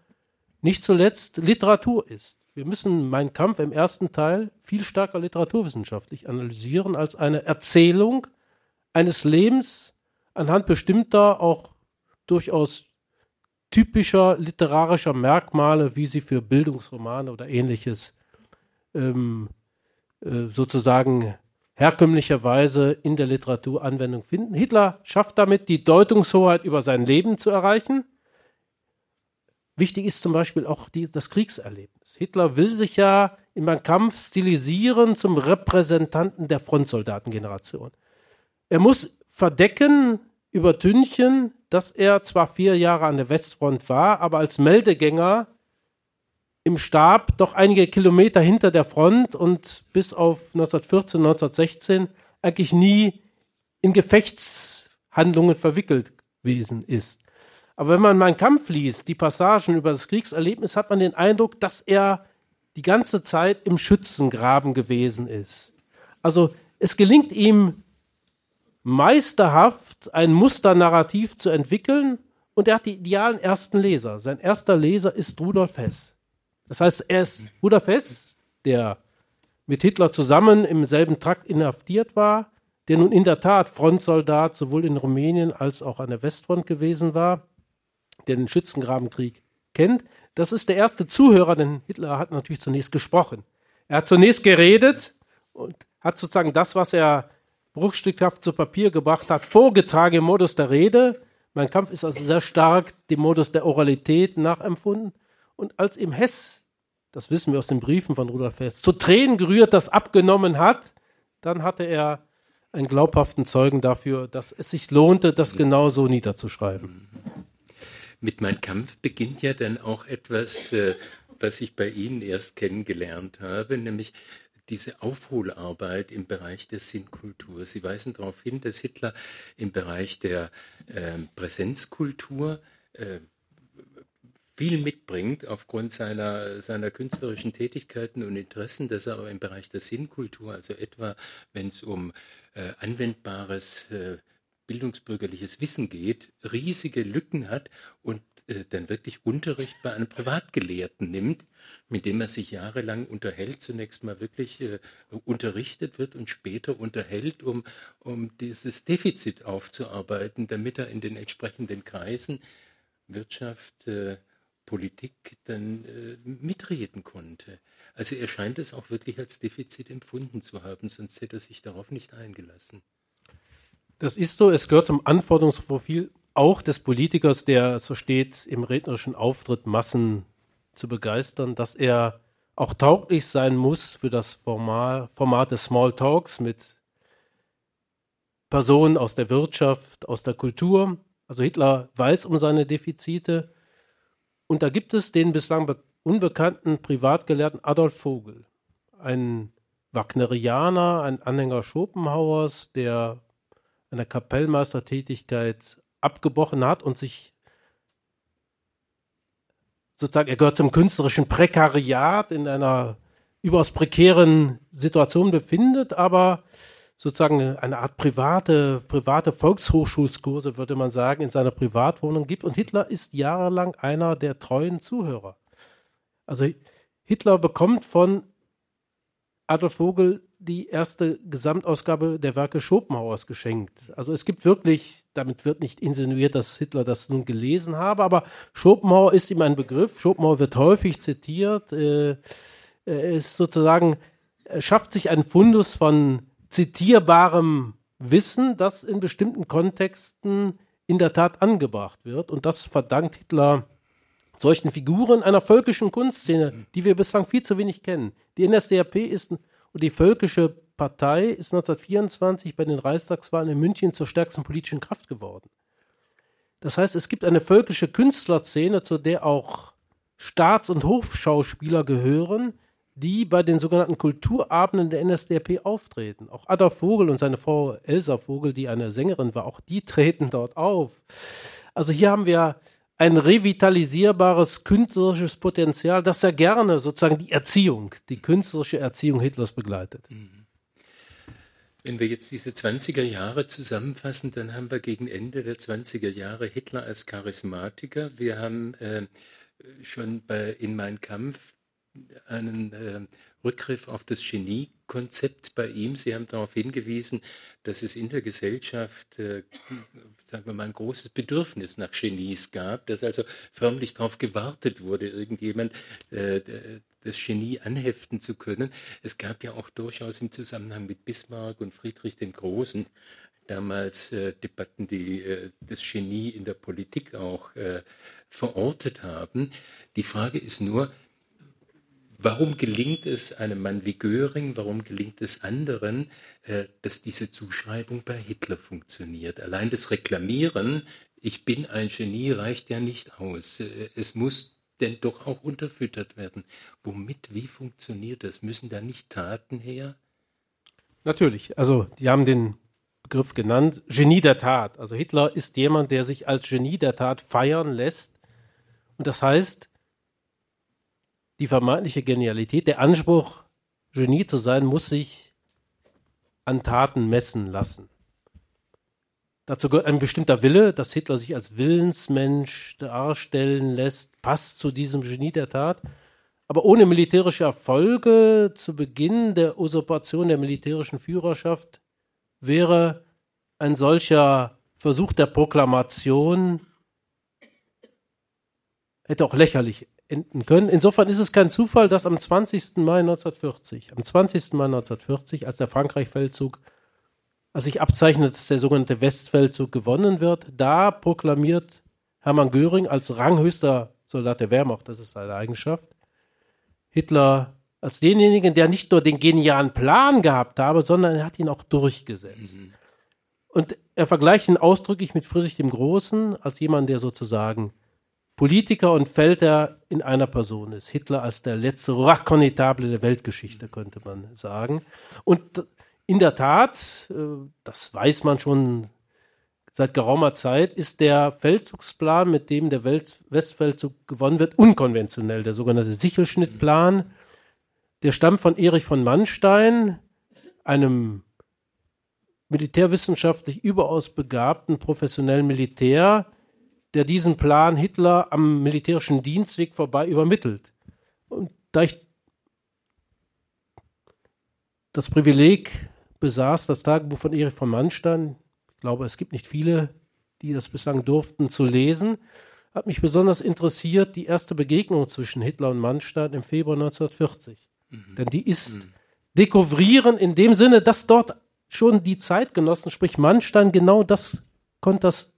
S2: nicht zuletzt Literatur ist. Wir müssen Mein Kampf im ersten Teil viel stärker literaturwissenschaftlich analysieren als eine Erzählung eines Lebens anhand bestimmter, auch durchaus typischer literarischer Merkmale, wie sie für Bildungsromane oder ähnliches ähm, äh, sozusagen herkömmlicherweise in der Literatur Anwendung finden. Hitler schafft damit, die Deutungshoheit über sein Leben zu erreichen. Wichtig ist zum Beispiel auch die, das Kriegserlebnis. Hitler will sich ja in meinem Kampf stilisieren zum Repräsentanten der Frontsoldatengeneration. Er muss verdecken, übertünchen, dass er zwar vier Jahre an der Westfront war, aber als Meldegänger im Stab doch einige Kilometer hinter der Front und bis auf 1914, 1916 eigentlich nie in Gefechtshandlungen verwickelt gewesen ist. Aber wenn man meinen Kampf liest, die Passagen über das Kriegserlebnis, hat man den Eindruck, dass er die ganze Zeit im Schützengraben gewesen ist. Also es gelingt ihm meisterhaft ein Musternarrativ zu entwickeln und er hat die idealen ersten Leser. Sein erster Leser ist Rudolf Hess. Das heißt, er ist Rudolf Hess, der mit Hitler zusammen im selben Trakt inhaftiert war, der nun in der Tat Frontsoldat sowohl in Rumänien als auch an der Westfront gewesen war, der den Schützengrabenkrieg kennt. Das ist der erste Zuhörer, denn Hitler hat natürlich zunächst gesprochen. Er hat zunächst geredet und hat sozusagen das, was er bruchstückhaft zu Papier gebracht hat, vorgetragen im Modus der Rede. Mein Kampf ist also sehr stark dem Modus der Oralität nachempfunden. Und als ihm Hess, das wissen wir aus den Briefen von Rudolf Hess, zu Tränen gerührt das abgenommen hat, dann hatte er einen glaubhaften Zeugen dafür, dass es sich lohnte, das genauso niederzuschreiben.
S1: Mit Mein Kampf beginnt ja dann auch etwas, äh, was ich bei Ihnen erst kennengelernt habe, nämlich diese Aufholarbeit im Bereich der Sinnkultur. Sie weisen darauf hin, dass Hitler im Bereich der äh, Präsenzkultur äh, viel mitbringt aufgrund seiner, seiner künstlerischen Tätigkeiten und Interessen, dass er aber im Bereich der Sinnkultur, also etwa wenn es um äh, anwendbares äh, bildungsbürgerliches Wissen geht, riesige Lücken hat und äh, dann wirklich Unterricht bei einem Privatgelehrten nimmt, mit dem er sich jahrelang unterhält, zunächst mal wirklich äh, unterrichtet wird und später unterhält, um, um dieses Defizit aufzuarbeiten, damit er in den entsprechenden Kreisen Wirtschaft, äh, Politik dann äh, mitreden konnte. Also er scheint es auch wirklich als Defizit empfunden zu haben, sonst hätte er sich darauf nicht eingelassen.
S2: Das ist so, es gehört zum Anforderungsprofil auch des Politikers, der so steht, im rednerischen Auftritt Massen zu begeistern, dass er auch tauglich sein muss für das Format, Format des Small Talks mit Personen aus der Wirtschaft, aus der Kultur. Also Hitler weiß um seine Defizite. Und da gibt es den bislang unbekannten Privatgelehrten Adolf Vogel, ein Wagnerianer, ein Anhänger Schopenhauers, der einer Kapellmeistertätigkeit abgebrochen hat und sich sozusagen, er gehört zum künstlerischen Prekariat in einer überaus prekären Situation befindet, aber sozusagen eine Art private, private Volkshochschulskurse, würde man sagen, in seiner Privatwohnung gibt. Und Hitler ist jahrelang einer der treuen Zuhörer. Also Hitler bekommt von Adolf Vogel die erste Gesamtausgabe der Werke Schopenhauers geschenkt. Also es gibt wirklich, damit wird nicht insinuiert, dass Hitler das nun gelesen habe, aber Schopenhauer ist ihm ein Begriff. Schopenhauer wird häufig zitiert. Äh, er ist sozusagen, er schafft sich einen Fundus von zitierbarem Wissen, das in bestimmten Kontexten in der Tat angebracht wird. Und das verdankt Hitler solchen Figuren einer völkischen Kunstszene, die wir bislang viel zu wenig kennen. Die NSDAP ist und die Völkische Partei ist 1924 bei den Reichstagswahlen in München zur stärksten politischen Kraft geworden. Das heißt, es gibt eine völkische Künstlerszene, zu der auch Staats- und Hofschauspieler gehören, die bei den sogenannten Kulturabenden der NSDAP auftreten. Auch Adolf Vogel und seine Frau Elsa Vogel, die eine Sängerin war, auch die treten dort auf. Also hier haben wir ein revitalisierbares künstlerisches Potenzial, das er gerne sozusagen die Erziehung, die künstlerische Erziehung Hitlers begleitet. Mhm.
S1: Wenn wir jetzt diese 20er Jahre zusammenfassen, dann haben wir gegen Ende der 20er Jahre Hitler als Charismatiker. Wir haben äh, schon bei, in Mein Kampf einen äh, Rückgriff auf das Genie-Konzept bei ihm. Sie haben darauf hingewiesen, dass es in der Gesellschaft, äh, sagen wir mal, ein großes Bedürfnis nach Genies gab, dass also förmlich darauf gewartet wurde, irgendjemand äh, das Genie anheften zu können. Es gab ja auch durchaus im Zusammenhang mit Bismarck und Friedrich dem Großen damals äh, Debatten, die äh, das Genie in der Politik auch äh, verortet haben. Die Frage ist nur, Warum gelingt es einem Mann wie Göring, warum gelingt es anderen, äh, dass diese Zuschreibung bei Hitler funktioniert? Allein das Reklamieren, ich bin ein Genie, reicht ja nicht aus. Äh, es muss denn doch auch unterfüttert werden. Womit, wie funktioniert das? Müssen da nicht Taten her?
S2: Natürlich. Also, die haben den Begriff genannt, Genie der Tat. Also Hitler ist jemand, der sich als Genie der Tat feiern lässt. Und das heißt, die vermeintliche Genialität, der Anspruch, Genie zu sein, muss sich an Taten messen lassen. Dazu gehört ein bestimmter Wille, dass Hitler sich als Willensmensch darstellen lässt, passt zu diesem Genie der Tat. Aber ohne militärische Erfolge zu Beginn der Usurpation der militärischen Führerschaft wäre ein solcher Versuch der Proklamation hätte auch lächerlich enden können. Insofern ist es kein Zufall, dass am 20. Mai 1940, am 20. Mai 1940, als der Frankreich-Feldzug als sich abzeichnet, dass der sogenannte Westfeldzug gewonnen wird, da proklamiert Hermann Göring als ranghöchster Soldat der Wehrmacht, das ist seine Eigenschaft, Hitler als denjenigen, der nicht nur den genialen Plan gehabt habe, sondern er hat ihn auch durchgesetzt. Mhm. Und er vergleicht ihn ausdrücklich mit Friedrich dem Großen als jemand, der sozusagen Politiker und Feldherr in einer Person ist. Hitler als der letzte Raconitable der Weltgeschichte, könnte man sagen. Und in der Tat, äh, das weiß man schon seit geraumer Zeit, ist der Feldzugsplan, mit dem der Westfeldzug gewonnen wird, unkonventionell. Der sogenannte Sichelschnittplan, der stammt von Erich von Manstein, einem militärwissenschaftlich überaus begabten professionellen Militär, der diesen Plan Hitler am militärischen Dienstweg vorbei übermittelt. Und da ich das Privileg besaß, das Tagebuch von Erich von Manstein, ich glaube, es gibt nicht viele, die das bislang durften, zu lesen, hat mich besonders interessiert die erste Begegnung zwischen Hitler und Manstein im Februar 1940. Mhm. Denn die ist mhm. dekouvrieren in dem Sinne, dass dort schon die Zeitgenossen, sprich Manstein, genau das, das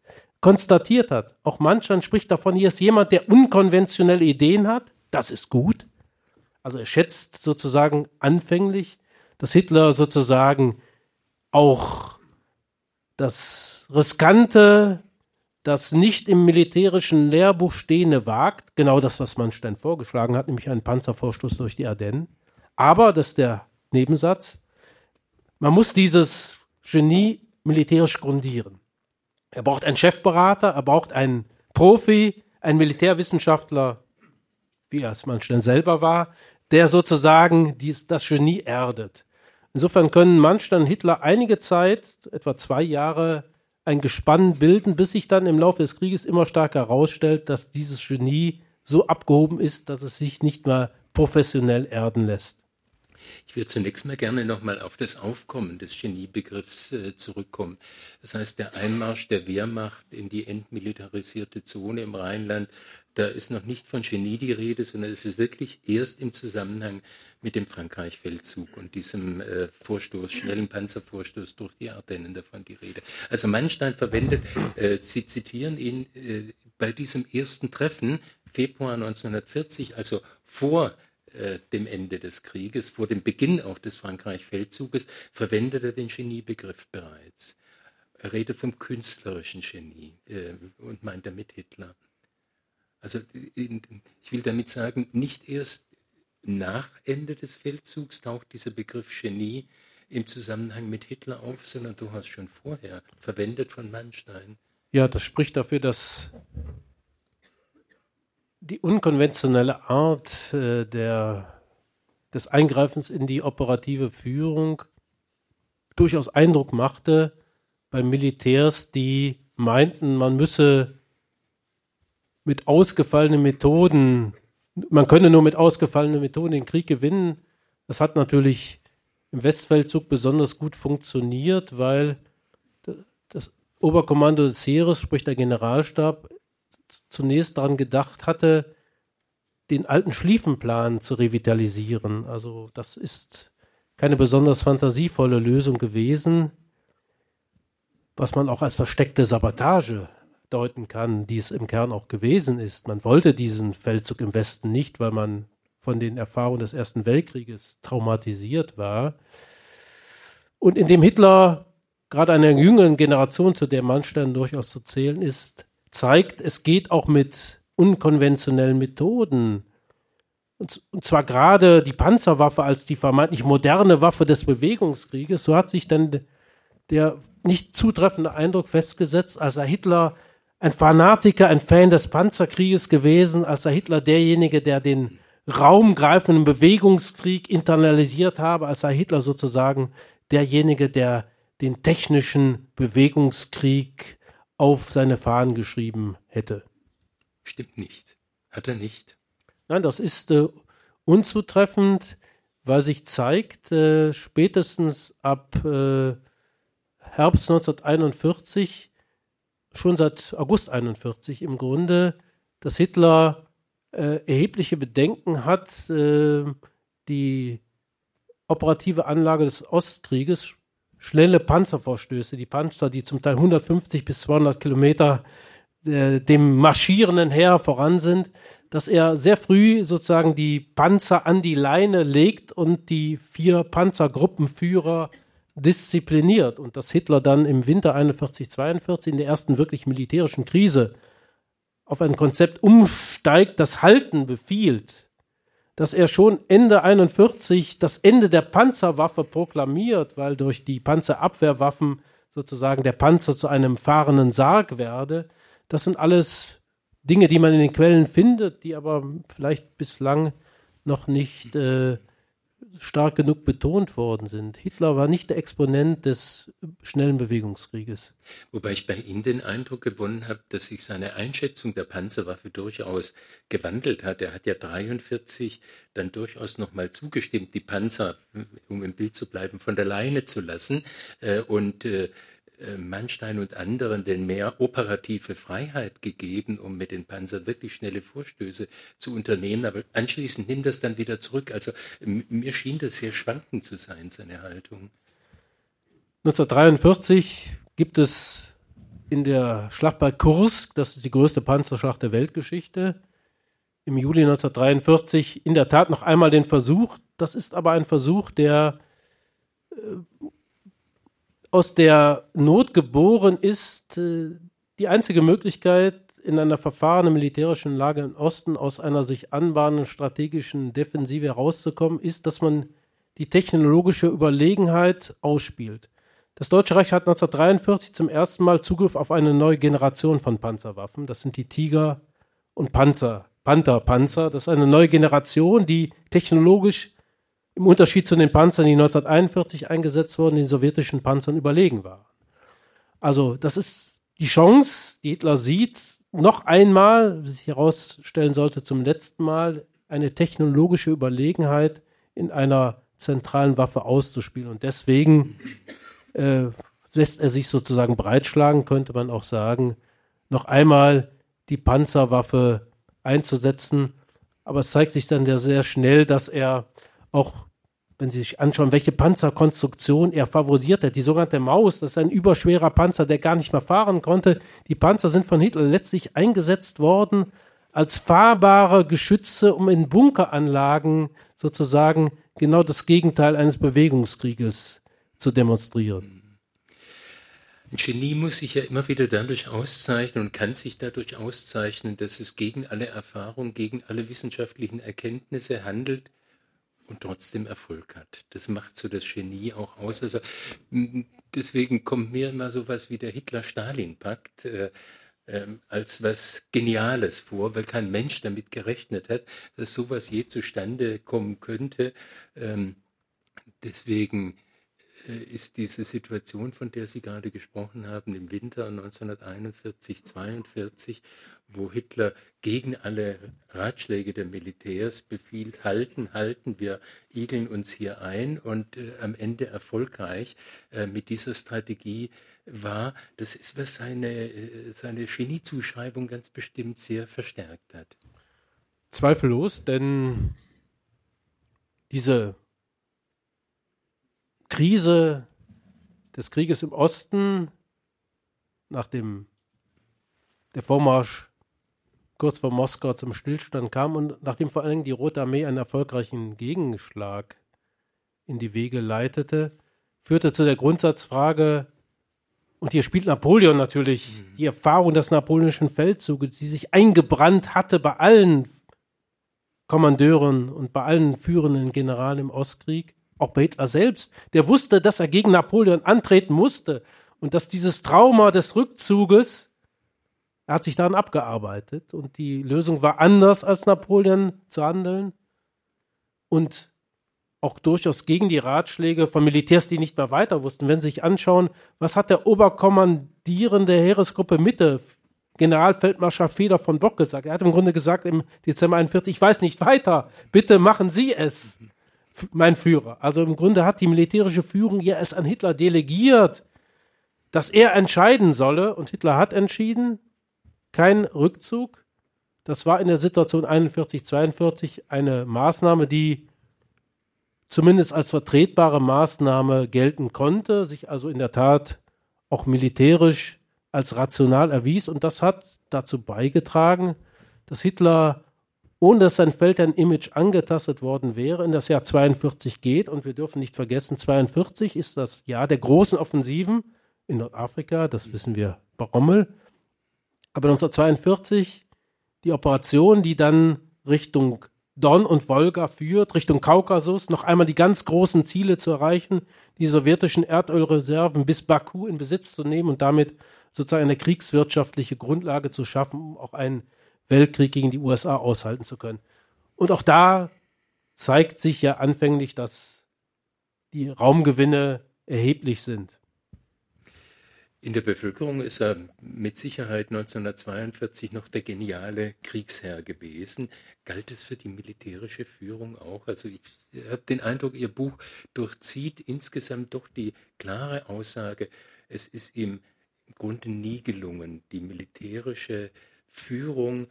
S2: konstatiert hat. Auch Manstein spricht davon, hier ist jemand, der unkonventionelle Ideen hat. Das ist gut. Also er schätzt sozusagen anfänglich dass Hitler sozusagen auch das Riskante, das nicht im militärischen Lehrbuch stehende wagt, genau das, was Manstein vorgeschlagen hat, nämlich einen Panzervorstoß durch die Ardennen. Aber, das ist der Nebensatz, man muss dieses Genie militärisch grundieren. Er braucht einen Chefberater, er braucht einen Profi, einen Militärwissenschaftler, wie er es Manstein selber war, der sozusagen dies, das Genie erdet. Insofern können Manstein Hitler einige Zeit, etwa zwei Jahre, ein Gespann bilden, bis sich dann im Laufe des Krieges immer stärker herausstellt, dass dieses Genie so abgehoben ist, dass es sich nicht mehr professionell erden lässt.
S1: Ich würde zunächst mal gerne nochmal auf das Aufkommen des Geniebegriffs äh, zurückkommen. Das heißt, der Einmarsch der Wehrmacht in die entmilitarisierte Zone im Rheinland, da ist noch nicht von Genie die Rede, sondern es ist wirklich erst im Zusammenhang mit dem Frankreich-Feldzug und diesem äh, Vorstoß, schnellen Panzervorstoß durch die Ardennen davon die Rede. Also Manstein verwendet, äh, Sie zitieren ihn, äh, bei diesem ersten Treffen, Februar 1940, also vor äh, dem Ende des Krieges, vor dem Beginn auch des Frankreich-Feldzuges, verwendet er den Geniebegriff bereits. Er redet vom künstlerischen Genie äh, und meint damit Hitler. Also ich will damit sagen, nicht erst nach Ende des Feldzugs taucht dieser Begriff Genie im Zusammenhang mit Hitler auf, sondern du hast schon vorher verwendet von Manstein.
S2: Ja, das spricht dafür, dass die unkonventionelle Art äh, der, des Eingreifens in die operative Führung durchaus Eindruck machte bei Militärs, die meinten, man müsse mit ausgefallenen Methoden man könne nur mit ausgefallenen Methoden den Krieg gewinnen. Das hat natürlich im Westfeldzug besonders gut funktioniert, weil das Oberkommando des Heeres, sprich der Generalstab, zunächst daran gedacht hatte, den alten Schlieffenplan zu revitalisieren. Also das ist keine besonders fantasievolle Lösung gewesen, was man auch als versteckte Sabotage deuten kann, die es im Kern auch gewesen ist. Man wollte diesen Feldzug im Westen nicht, weil man von den Erfahrungen des Ersten Weltkrieges traumatisiert war. Und indem Hitler gerade einer jüngeren Generation, zu der Manstein durchaus zu zählen ist, zeigt, es geht auch mit unkonventionellen Methoden. Und, und zwar gerade die Panzerwaffe als die vermeintlich moderne Waffe des Bewegungskrieges. So hat sich dann der nicht zutreffende Eindruck festgesetzt, als er Hitler ein Fanatiker, ein Fan des Panzerkrieges gewesen, als er Hitler derjenige, der den raumgreifenden Bewegungskrieg internalisiert habe, als sei Hitler sozusagen derjenige, der den technischen Bewegungskrieg auf seine Fahnen geschrieben hätte.
S1: Stimmt nicht. Hat er nicht.
S2: Nein, das ist äh, unzutreffend, weil sich zeigt, äh, spätestens ab äh, Herbst 1941, schon seit August 1941 im Grunde, dass Hitler äh, erhebliche Bedenken hat, äh, die operative Anlage des Ostkrieges, schnelle Panzervorstöße, die Panzer, die zum Teil 150 bis 200 Kilometer äh, dem marschierenden Heer voran sind, dass er sehr früh sozusagen die Panzer an die Leine legt und die vier Panzergruppenführer diszipliniert. Und dass Hitler dann im Winter 41, 42 in der ersten wirklich militärischen Krise auf ein Konzept umsteigt, das Halten befiehlt, dass er schon Ende 41 das Ende der Panzerwaffe proklamiert, weil durch die Panzerabwehrwaffen sozusagen der Panzer zu einem fahrenden Sarg werde, das sind alles Dinge, die man in den Quellen findet, die aber vielleicht bislang noch nicht äh, stark genug betont worden sind. Hitler war nicht der Exponent des schnellen Bewegungskrieges.
S1: Wobei ich bei ihm den Eindruck gewonnen habe, dass sich seine Einschätzung der Panzerwaffe durchaus gewandelt hat. Er hat ja 43 dann durchaus nochmal zugestimmt, die Panzer, um im Bild zu bleiben, von der Leine zu lassen äh, und äh, Manstein und anderen denn mehr operative Freiheit gegeben, um mit den Panzern wirklich schnelle Vorstöße zu unternehmen. Aber anschließend nimmt das dann wieder zurück. Also mir schien das sehr schwankend zu sein, seine Haltung.
S2: 1943 gibt es in der Schlacht bei Kursk, das ist die größte Panzerschlacht der Weltgeschichte, im Juli 1943 in der Tat noch einmal den Versuch, das ist aber ein Versuch, der äh, aus der Not geboren ist, äh, die einzige Möglichkeit, in einer verfahrenen militärischen Lage im Osten aus einer sich anbahnenden strategischen Defensive herauszukommen, ist, dass man die technologische Überlegenheit ausspielt. Das Deutsche Reich hat 1943 zum ersten Mal Zugriff auf eine neue Generation von Panzerwaffen. Das sind die Tiger und Panzer, Panther-Panzer. Das ist eine neue Generation, die technologisch im Unterschied zu den Panzern, die 1941 eingesetzt wurden, den sowjetischen Panzern überlegen waren. Also das ist die Chance, die Hitler sieht, noch einmal, wie sich herausstellen sollte zum letzten Mal, eine technologische Überlegenheit in einer zentralen Waffe auszuspielen. Und deswegen äh, lässt er sich sozusagen breitschlagen, könnte man auch sagen, noch einmal die Panzerwaffe einzusetzen. Aber es zeigt sich dann ja sehr schnell, dass er auch wenn Sie sich anschauen, welche Panzerkonstruktion er favorisiert hat. Die sogenannte Maus, das ist ein überschwerer Panzer, der gar nicht mehr fahren konnte. Die Panzer sind von Hitler letztlich eingesetzt worden als fahrbare Geschütze, um in Bunkeranlagen sozusagen genau das Gegenteil eines Bewegungskrieges zu demonstrieren.
S1: Ein Genie muss sich ja immer wieder dadurch auszeichnen und kann sich dadurch auszeichnen, dass es gegen alle Erfahrung, gegen alle wissenschaftlichen Erkenntnisse handelt, und trotzdem Erfolg hat. Das macht so das Genie auch aus. Also deswegen kommt mir immer so was wie der Hitler-Stalin-Pakt äh, äh, als was Geniales vor, weil kein Mensch damit gerechnet hat, dass sowas je zustande kommen könnte. Ähm, deswegen ist diese Situation, von der Sie gerade gesprochen haben, im Winter 1941, 42, wo Hitler gegen alle Ratschläge der Militärs befiehlt, halten, halten, wir igeln uns hier ein und äh, am Ende erfolgreich äh, mit dieser Strategie war, das ist, was seine, äh, seine Geniezuschreibung ganz bestimmt sehr verstärkt hat.
S2: Zweifellos, denn diese Krise des Krieges im Osten, nach dem der Vormarsch kurz vor Moskau zum Stillstand kam und nachdem vor allen Dingen die Rote Armee einen erfolgreichen Gegenschlag in die Wege leitete, führte zu der Grundsatzfrage, und hier spielt Napoleon natürlich mhm. die Erfahrung des napoleonischen Feldzuges, die sich eingebrannt hatte bei allen Kommandeuren und bei allen führenden Generalen im Ostkrieg auch bei Hitler selbst, der wusste, dass er gegen Napoleon antreten musste und dass dieses Trauma des Rückzuges, er hat sich daran abgearbeitet und die Lösung war anders als Napoleon zu handeln und auch durchaus gegen die Ratschläge von Militärs, die nicht mehr weiter wussten. Wenn Sie sich anschauen, was hat der Oberkommandierende Heeresgruppe Mitte, Generalfeldmarschall Feder von Bock gesagt? Er hat im Grunde gesagt im Dezember 41, ich weiß nicht weiter, bitte machen Sie es, mein Führer. Also im Grunde hat die militärische Führung ja es an Hitler delegiert, dass er entscheiden solle und Hitler hat entschieden, kein Rückzug. Das war in der Situation 41, 42 eine Maßnahme, die zumindest als vertretbare Maßnahme gelten konnte, sich also in der Tat auch militärisch als rational erwies. Und das hat dazu beigetragen, dass Hitler, ohne dass sein Feldherrn-Image angetastet worden wäre, in das Jahr 42 geht. Und wir dürfen nicht vergessen, 42 ist das Jahr der großen Offensiven in Nordafrika, das wissen wir bei Rommel. Aber 1942 die Operation, die dann Richtung Don und Wolga führt, Richtung Kaukasus, noch einmal die ganz großen Ziele zu erreichen, die sowjetischen Erdölreserven bis Baku in Besitz zu nehmen und damit sozusagen eine kriegswirtschaftliche Grundlage zu schaffen, um auch einen Weltkrieg gegen die USA aushalten zu können. Und auch da zeigt sich ja anfänglich, dass die Raumgewinne erheblich sind.
S1: In der Bevölkerung ist er mit Sicherheit 1942 noch der geniale Kriegsherr gewesen. Galt es für die militärische Führung auch? Also ich habe den Eindruck, Ihr Buch durchzieht insgesamt doch die klare Aussage, es ist ihm im Grunde nie gelungen, die militärische Führung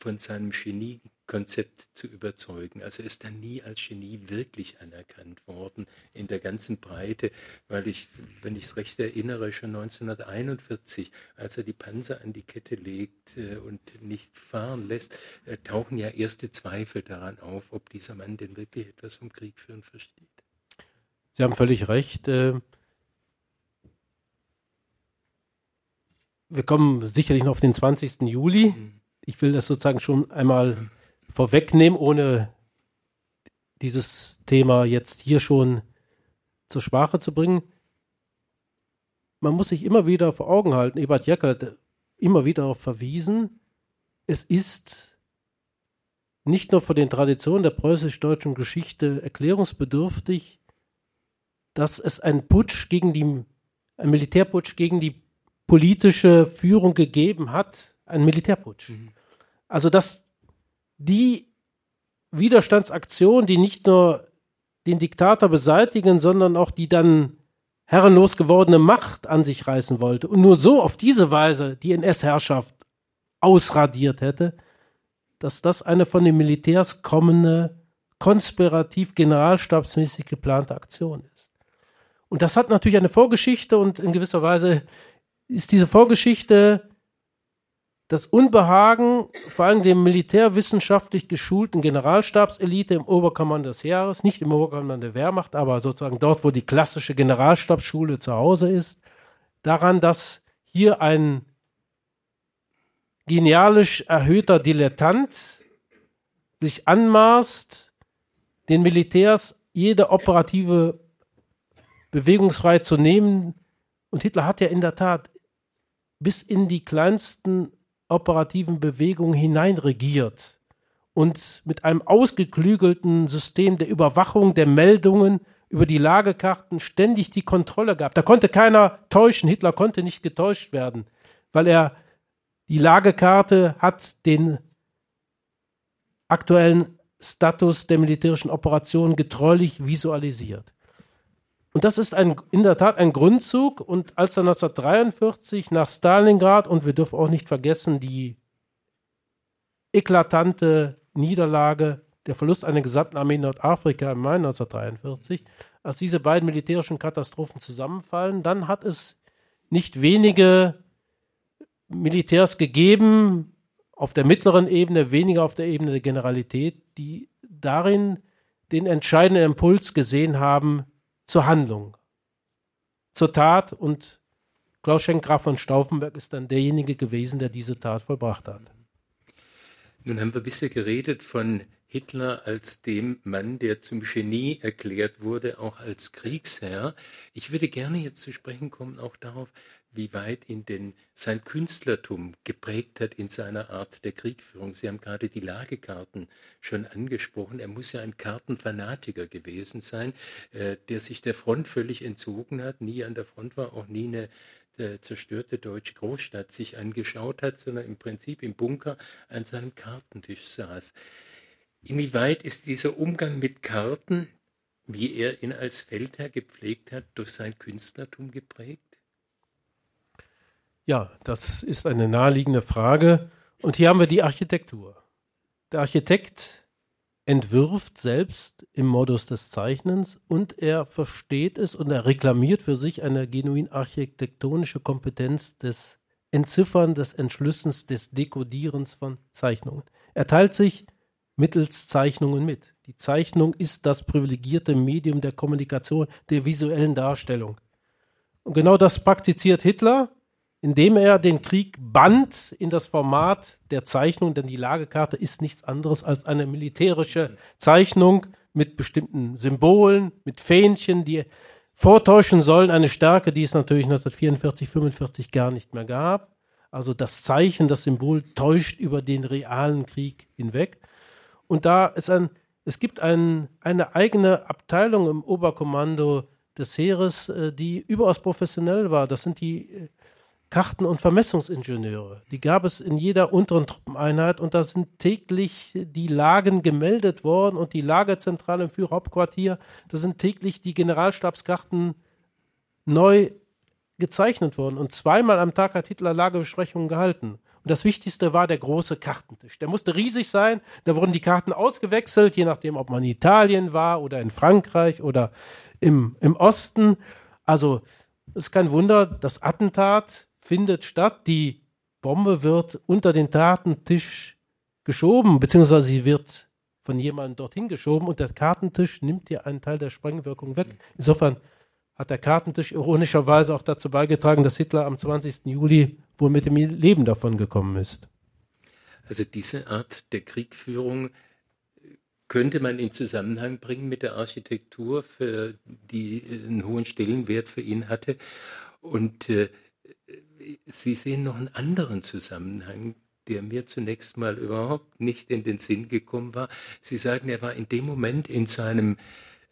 S1: von seinem Genie Konzept zu überzeugen. Also ist er nie als Genie wirklich anerkannt worden in der ganzen Breite, weil ich, wenn ich es recht erinnere, schon 1941, als er die Panzer an die Kette legt äh, und nicht fahren lässt, äh, tauchen ja erste Zweifel daran auf, ob dieser Mann denn wirklich etwas vom Krieg führen versteht.
S2: Sie haben völlig recht. Äh, wir kommen sicherlich noch auf den 20. Juli. Mhm. Ich will das sozusagen schon einmal vorwegnehmen, ohne dieses Thema jetzt hier schon zur Sprache zu bringen. Man muss sich immer wieder vor Augen halten, Ebert Jecker hat immer wieder darauf verwiesen, es ist nicht nur von den Traditionen der preußisch-deutschen Geschichte erklärungsbedürftig, dass es einen Putsch gegen die, ein Militärputsch gegen die politische Führung gegeben hat, ein Militärputsch. Mhm. Also dass die Widerstandsaktion, die nicht nur den Diktator beseitigen, sondern auch die dann herrenlos gewordene Macht an sich reißen wollte und nur so auf diese Weise die NS-Herrschaft ausradiert hätte, dass das eine von den Militärs kommende, konspirativ generalstabsmäßig geplante Aktion ist. Und das hat natürlich eine Vorgeschichte und in gewisser Weise ist diese Vorgeschichte das Unbehagen vor allem dem militärwissenschaftlich geschulten Generalstabselite im Oberkommando des Heeres, nicht im Oberkommando der Wehrmacht, aber sozusagen dort, wo die klassische Generalstabsschule zu Hause ist, daran, dass hier ein genialisch erhöhter Dilettant sich anmaßt, den Militärs jede operative Bewegungsfreiheit zu nehmen. Und Hitler hat ja in der Tat bis in die kleinsten operativen Bewegung hineinregiert und mit einem ausgeklügelten System der Überwachung der Meldungen über die Lagekarten ständig die Kontrolle gab. Da konnte keiner täuschen. Hitler konnte nicht getäuscht werden, weil er die Lagekarte hat den aktuellen Status der militärischen Operation getreulich visualisiert. Und das ist ein, in der Tat ein Grundzug. Und als er 1943 nach Stalingrad, und wir dürfen auch nicht vergessen, die eklatante Niederlage, der Verlust einer gesamten Armee in Nordafrika im Mai 1943, als diese beiden militärischen Katastrophen zusammenfallen, dann hat es nicht wenige Militärs gegeben, auf der mittleren Ebene, weniger auf der Ebene der Generalität, die darin den entscheidenden Impuls gesehen haben, zur Handlung, zur Tat und Klaus Schenk Graf von Stauffenberg ist dann derjenige gewesen, der diese Tat vollbracht hat.
S1: Nun haben wir bisher geredet von Hitler als dem Mann, der zum Genie erklärt wurde, auch als Kriegsherr. Ich würde gerne jetzt zu sprechen kommen, auch darauf, wie weit ihn denn sein Künstlertum geprägt hat in seiner Art der Kriegführung. Sie haben gerade die Lagekarten schon angesprochen. Er muss ja ein Kartenfanatiker gewesen sein, äh, der sich der Front völlig entzogen hat, nie an der Front war, auch nie eine zerstörte deutsche Großstadt sich angeschaut hat, sondern im Prinzip im Bunker an seinem Kartentisch saß. Inwieweit ist dieser Umgang mit Karten, wie er ihn als Feldherr gepflegt hat, durch sein Künstlertum geprägt?
S2: Ja, das ist eine naheliegende Frage. Und hier haben wir die Architektur. Der Architekt entwirft selbst im Modus des Zeichnens und er versteht es und er reklamiert für sich eine genuin architektonische Kompetenz des Entziffern, des Entschlüssens, des Dekodierens von Zeichnungen. Er teilt sich mittels Zeichnungen mit. Die Zeichnung ist das privilegierte Medium der Kommunikation, der visuellen Darstellung. Und genau das praktiziert Hitler, indem er den Krieg band in das Format der Zeichnung, denn die Lagekarte ist nichts anderes als eine militärische Zeichnung mit bestimmten Symbolen, mit Fähnchen, die vortäuschen sollen eine Stärke, die es natürlich 1944, 45 gar nicht mehr gab. Also das Zeichen, das Symbol täuscht über den realen Krieg hinweg. Und da ist ein, es gibt ein, eine eigene Abteilung im Oberkommando des Heeres, äh, die überaus professionell war. Das sind die äh, Karten- und Vermessungsingenieure. Die gab es in jeder unteren Truppeneinheit und da sind täglich die Lagen gemeldet worden und die Lagerzentrale im Führerhauptquartier, da sind täglich die Generalstabskarten neu gezeichnet worden. Und zweimal am Tag hat Hitler Lagebesprechungen gehalten. Und das Wichtigste war der große Kartentisch. Der musste riesig sein. Da wurden die Karten ausgewechselt, je nachdem, ob man in Italien war oder in Frankreich oder im, im Osten. Also es ist kein Wunder, das Attentat findet statt. Die Bombe wird unter den Kartentisch geschoben, beziehungsweise sie wird von jemandem dorthin geschoben und der Kartentisch nimmt dir einen Teil der Sprengwirkung weg. Insofern hat der Kartentisch ironischerweise auch dazu beigetragen, dass Hitler am 20. Juli wohl mit dem Leben davon gekommen ist.
S1: Also diese Art der Kriegführung könnte man in Zusammenhang bringen mit der Architektur, für die einen hohen Stellenwert für ihn hatte. Und äh, Sie sehen noch einen anderen Zusammenhang, der mir zunächst mal überhaupt nicht in den Sinn gekommen war. Sie sagen, er war in dem Moment in seinem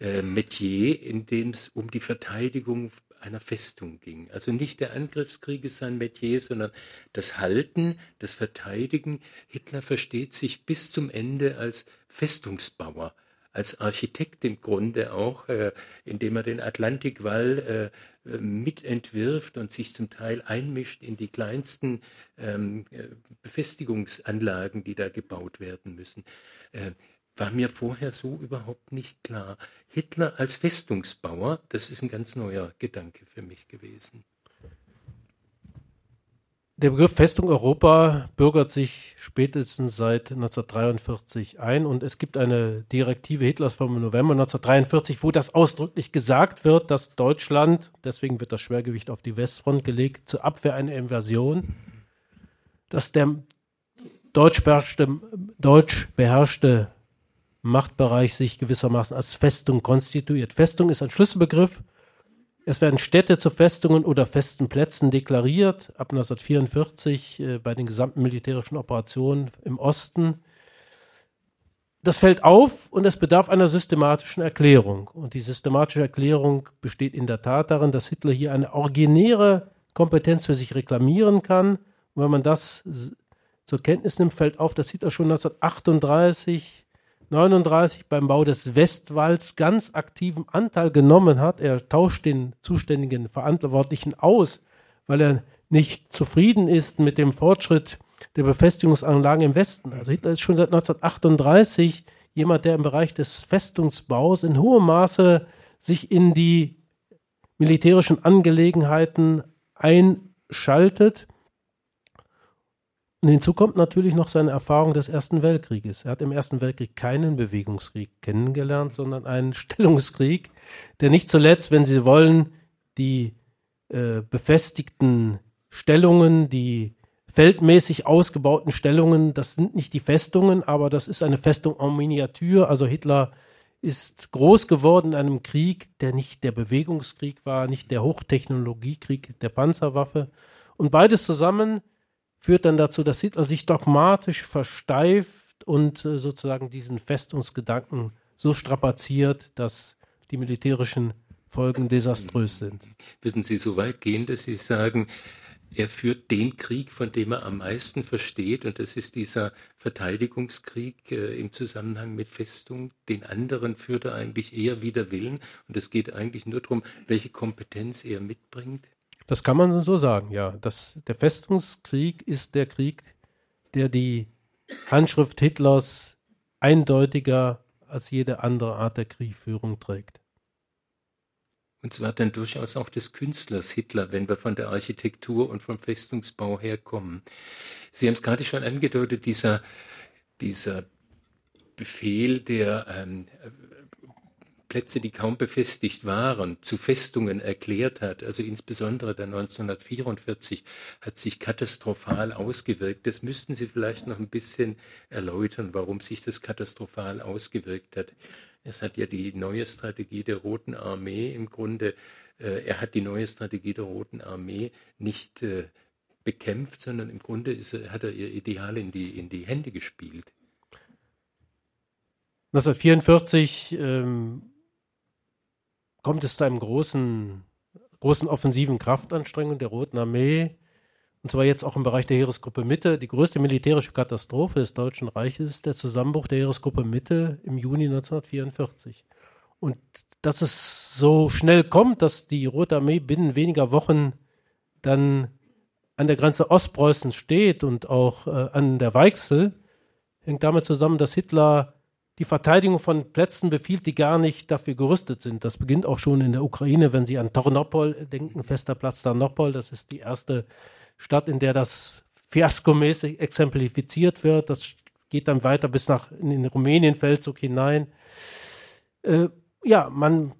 S1: äh, Metier, in dem es um die Verteidigung einer Festung ging. Also nicht der Angriffskrieg ist sein Metier, sondern das Halten, das Verteidigen. Hitler versteht sich bis zum Ende als Festungsbauer, als Architekt im Grunde auch, äh, indem er den Atlantikwall äh, mitentwirft und sich zum Teil einmischt in die kleinsten ähm, äh, Befestigungsanlagen, die da gebaut werden müssen. Äh, war mir vorher so überhaupt nicht klar. Hitler als Festungsbauer, das ist ein ganz neuer Gedanke für mich gewesen.
S2: Der Begriff Festung Europa bürgert sich spätestens seit 1943 ein und es gibt eine Direktive Hitlers vom November 1943, wo das ausdrücklich gesagt wird, dass Deutschland, deswegen wird das Schwergewicht auf die Westfront gelegt, zur Abwehr einer Invasion, dass der deutsch beherrschte, deutsch beherrschte Machtbereich sich gewissermaßen als Festung konstituiert. Festung ist ein Schlüsselbegriff. Es werden Städte zu Festungen oder festen Plätzen deklariert, ab 1944 äh, bei den gesamten militärischen Operationen im Osten. Das fällt auf und es bedarf einer systematischen Erklärung. Und die systematische Erklärung besteht in der Tat darin, dass Hitler hier eine originäre Kompetenz für sich reklamieren kann. Und wenn man das zur Kenntnis nimmt, fällt auf, dass Hitler schon 1938 39 beim Bau des Westwalls ganz aktiven Anteil genommen hat. Er tauscht den zuständigen Verantwortlichen aus, weil er nicht zufrieden ist mit dem Fortschritt der Befestigungsanlagen im Westen. Also Hitler ist schon seit 1938 jemand, der im Bereich des Festungsbaus in hohem Maße sich in die militärischen Angelegenheiten einschaltet und hinzu kommt natürlich noch seine Erfahrung des Ersten Weltkrieges. Er hat im Ersten Weltkrieg keinen Bewegungskrieg kennengelernt, sondern einen Stellungskrieg, der nicht zuletzt, wenn Sie wollen, die äh, befestigten Stellungen, die feldmäßig ausgebauten Stellungen. Das sind nicht die Festungen, aber das ist eine Festung en Miniatur. Also Hitler ist groß geworden in einem Krieg, der nicht der Bewegungskrieg war, nicht der Hochtechnologiekrieg der Panzerwaffe. Und beides zusammen führt dann dazu, dass Hitler sich dogmatisch versteift und äh, sozusagen diesen Festungsgedanken so strapaziert, dass die militärischen Folgen desaströs sind.
S1: Würden Sie so weit gehen, dass Sie sagen, er führt den Krieg, von dem er am meisten versteht, und das ist dieser Verteidigungskrieg äh, im Zusammenhang mit Festung. Den anderen führt er eigentlich eher wider Willen, und es geht eigentlich nur darum, welche Kompetenz er mitbringt.
S2: Das kann man so sagen, ja. Das, der Festungskrieg ist der Krieg, der die Handschrift Hitlers eindeutiger als jede andere Art der Kriegführung trägt.
S1: Und zwar dann durchaus auch des Künstlers Hitler, wenn wir von der Architektur und vom Festungsbau herkommen. Sie haben es gerade schon angedeutet, dieser, dieser Befehl, der ähm, Plätze, die kaum befestigt waren, zu Festungen erklärt hat, also insbesondere der 1944, hat sich katastrophal ausgewirkt. Das müssten Sie vielleicht noch ein bisschen erläutern, warum sich das katastrophal ausgewirkt hat. Es hat ja die neue Strategie der Roten Armee im Grunde, äh, er hat die neue Strategie der Roten Armee nicht äh, bekämpft, sondern im Grunde ist, hat er ihr Ideal in die, in die Hände gespielt.
S2: 1944 ähm, kommt es zu einem großen, großen offensiven Kraftanstrengung der Roten Armee und zwar jetzt auch im Bereich der Heeresgruppe Mitte. Die größte militärische Katastrophe des Deutschen Reiches ist der Zusammenbruch der Heeresgruppe Mitte im Juni 1944. Und dass es so schnell kommt, dass die Rote Armee binnen weniger Wochen dann an der Grenze Ostpreußens steht und auch äh, an der Weichsel, hängt damit zusammen, dass Hitler die Verteidigung von Plätzen befiehlt, die gar nicht dafür gerüstet sind. Das beginnt auch schon in der Ukraine, wenn Sie an Tornopol denken, fester Platz Tarnopol, das ist die erste Stadt, in der das fiaskomäßig exemplifiziert wird. Das geht dann weiter bis nach in den Rumänien-Feldzug hinein. Äh, ja, man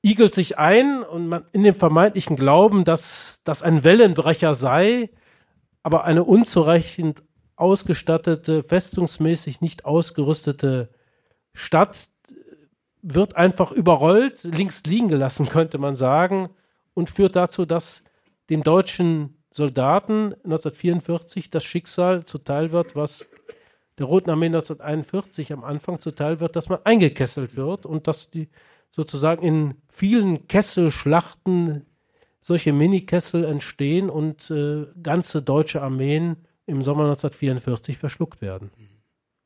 S2: igelt sich ein und man in dem vermeintlichen Glauben, dass das ein Wellenbrecher sei, aber eine unzureichend ausgestattete, festungsmäßig nicht ausgerüstete Stadt wird einfach überrollt, links liegen gelassen, könnte man sagen, und führt dazu, dass dem deutschen Soldaten 1944 das Schicksal zuteil wird, was der Roten Armee 1941 am Anfang zuteil wird, dass man eingekesselt wird und dass die sozusagen in vielen Kesselschlachten solche Minikessel entstehen und äh, ganze deutsche Armeen im Sommer 1944 verschluckt werden.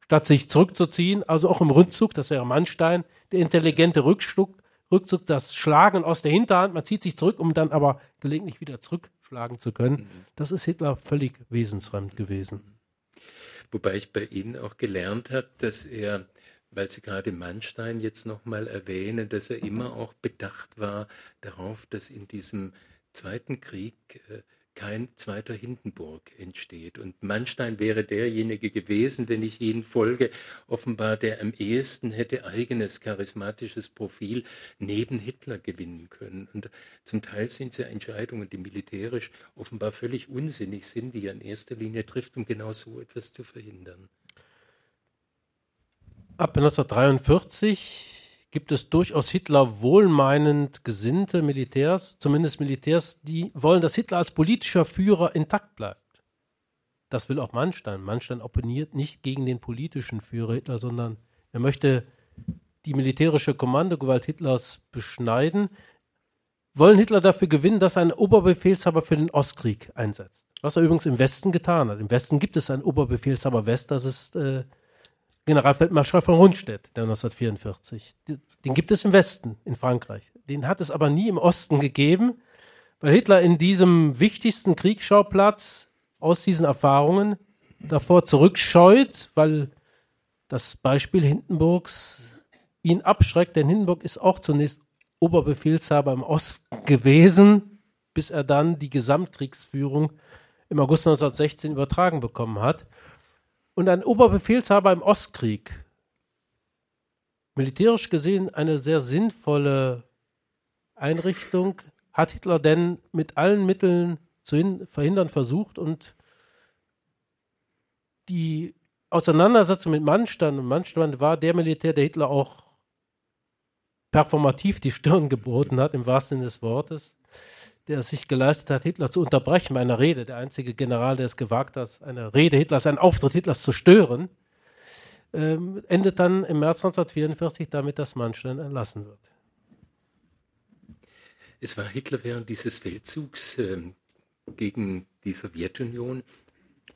S2: Statt sich zurückzuziehen, also auch im Rückzug, das wäre Mannstein, der intelligente Rückzug, Rückzug, das Schlagen aus der Hinterhand, man zieht sich zurück, um dann aber gelegentlich wieder zurückschlagen zu können. Mhm. Das ist Hitler völlig wesensfremd gewesen.
S1: Wobei ich bei Ihnen auch gelernt habe, dass er, weil Sie gerade Mannstein jetzt nochmal erwähnen, dass er immer auch bedacht war darauf, dass in diesem Zweiten Krieg äh, kein zweiter Hindenburg entsteht. Und Mannstein wäre derjenige gewesen, wenn ich Ihnen folge, offenbar der am ehesten hätte eigenes charismatisches Profil neben Hitler gewinnen können. Und zum Teil sind es ja Entscheidungen, die militärisch offenbar völlig unsinnig sind, die er in erster Linie trifft, um genau so etwas zu verhindern.
S2: Ab 1943 gibt es durchaus Hitler wohlmeinend gesinnte Militärs, zumindest Militärs, die wollen, dass Hitler als politischer Führer intakt bleibt. Das will auch Mannstein. Mannstein opponiert nicht gegen den politischen Führer Hitler, sondern er möchte die militärische Kommandogewalt Hitlers beschneiden, wollen Hitler dafür gewinnen, dass er einen Oberbefehlshaber für den Ostkrieg einsetzt. Was er übrigens im Westen getan hat. Im Westen gibt es einen Oberbefehlshaber West, das ist äh, Generalfeldmarschall von Rundstedt, der 1944. Den gibt es im Westen, in Frankreich. Den hat es aber nie im Osten gegeben, weil Hitler in diesem wichtigsten Kriegsschauplatz aus diesen Erfahrungen davor zurückscheut, weil das Beispiel Hindenburgs ihn abschreckt, denn Hindenburg ist auch zunächst Oberbefehlshaber im Osten gewesen, bis er dann die Gesamtkriegsführung im August 1916 übertragen bekommen hat und ein Oberbefehlshaber im Ostkrieg. Militärisch gesehen eine sehr sinnvolle Einrichtung, hat Hitler denn mit allen Mitteln zu verhindern versucht und die Auseinandersetzung mit Mannstein und Mannstein war der Militär, der Hitler auch performativ die Stirn geboten hat, im wahrsten Sinne des Wortes, der sich geleistet hat, Hitler zu unterbrechen bei einer Rede. Der einzige General, der es gewagt hat, eine Rede Hitlers, einen Auftritt Hitlers zu stören, ähm, endet dann im März 1944 damit, dass Mannstein entlassen wird.
S1: Es war Hitler während dieses Feldzugs äh, gegen die Sowjetunion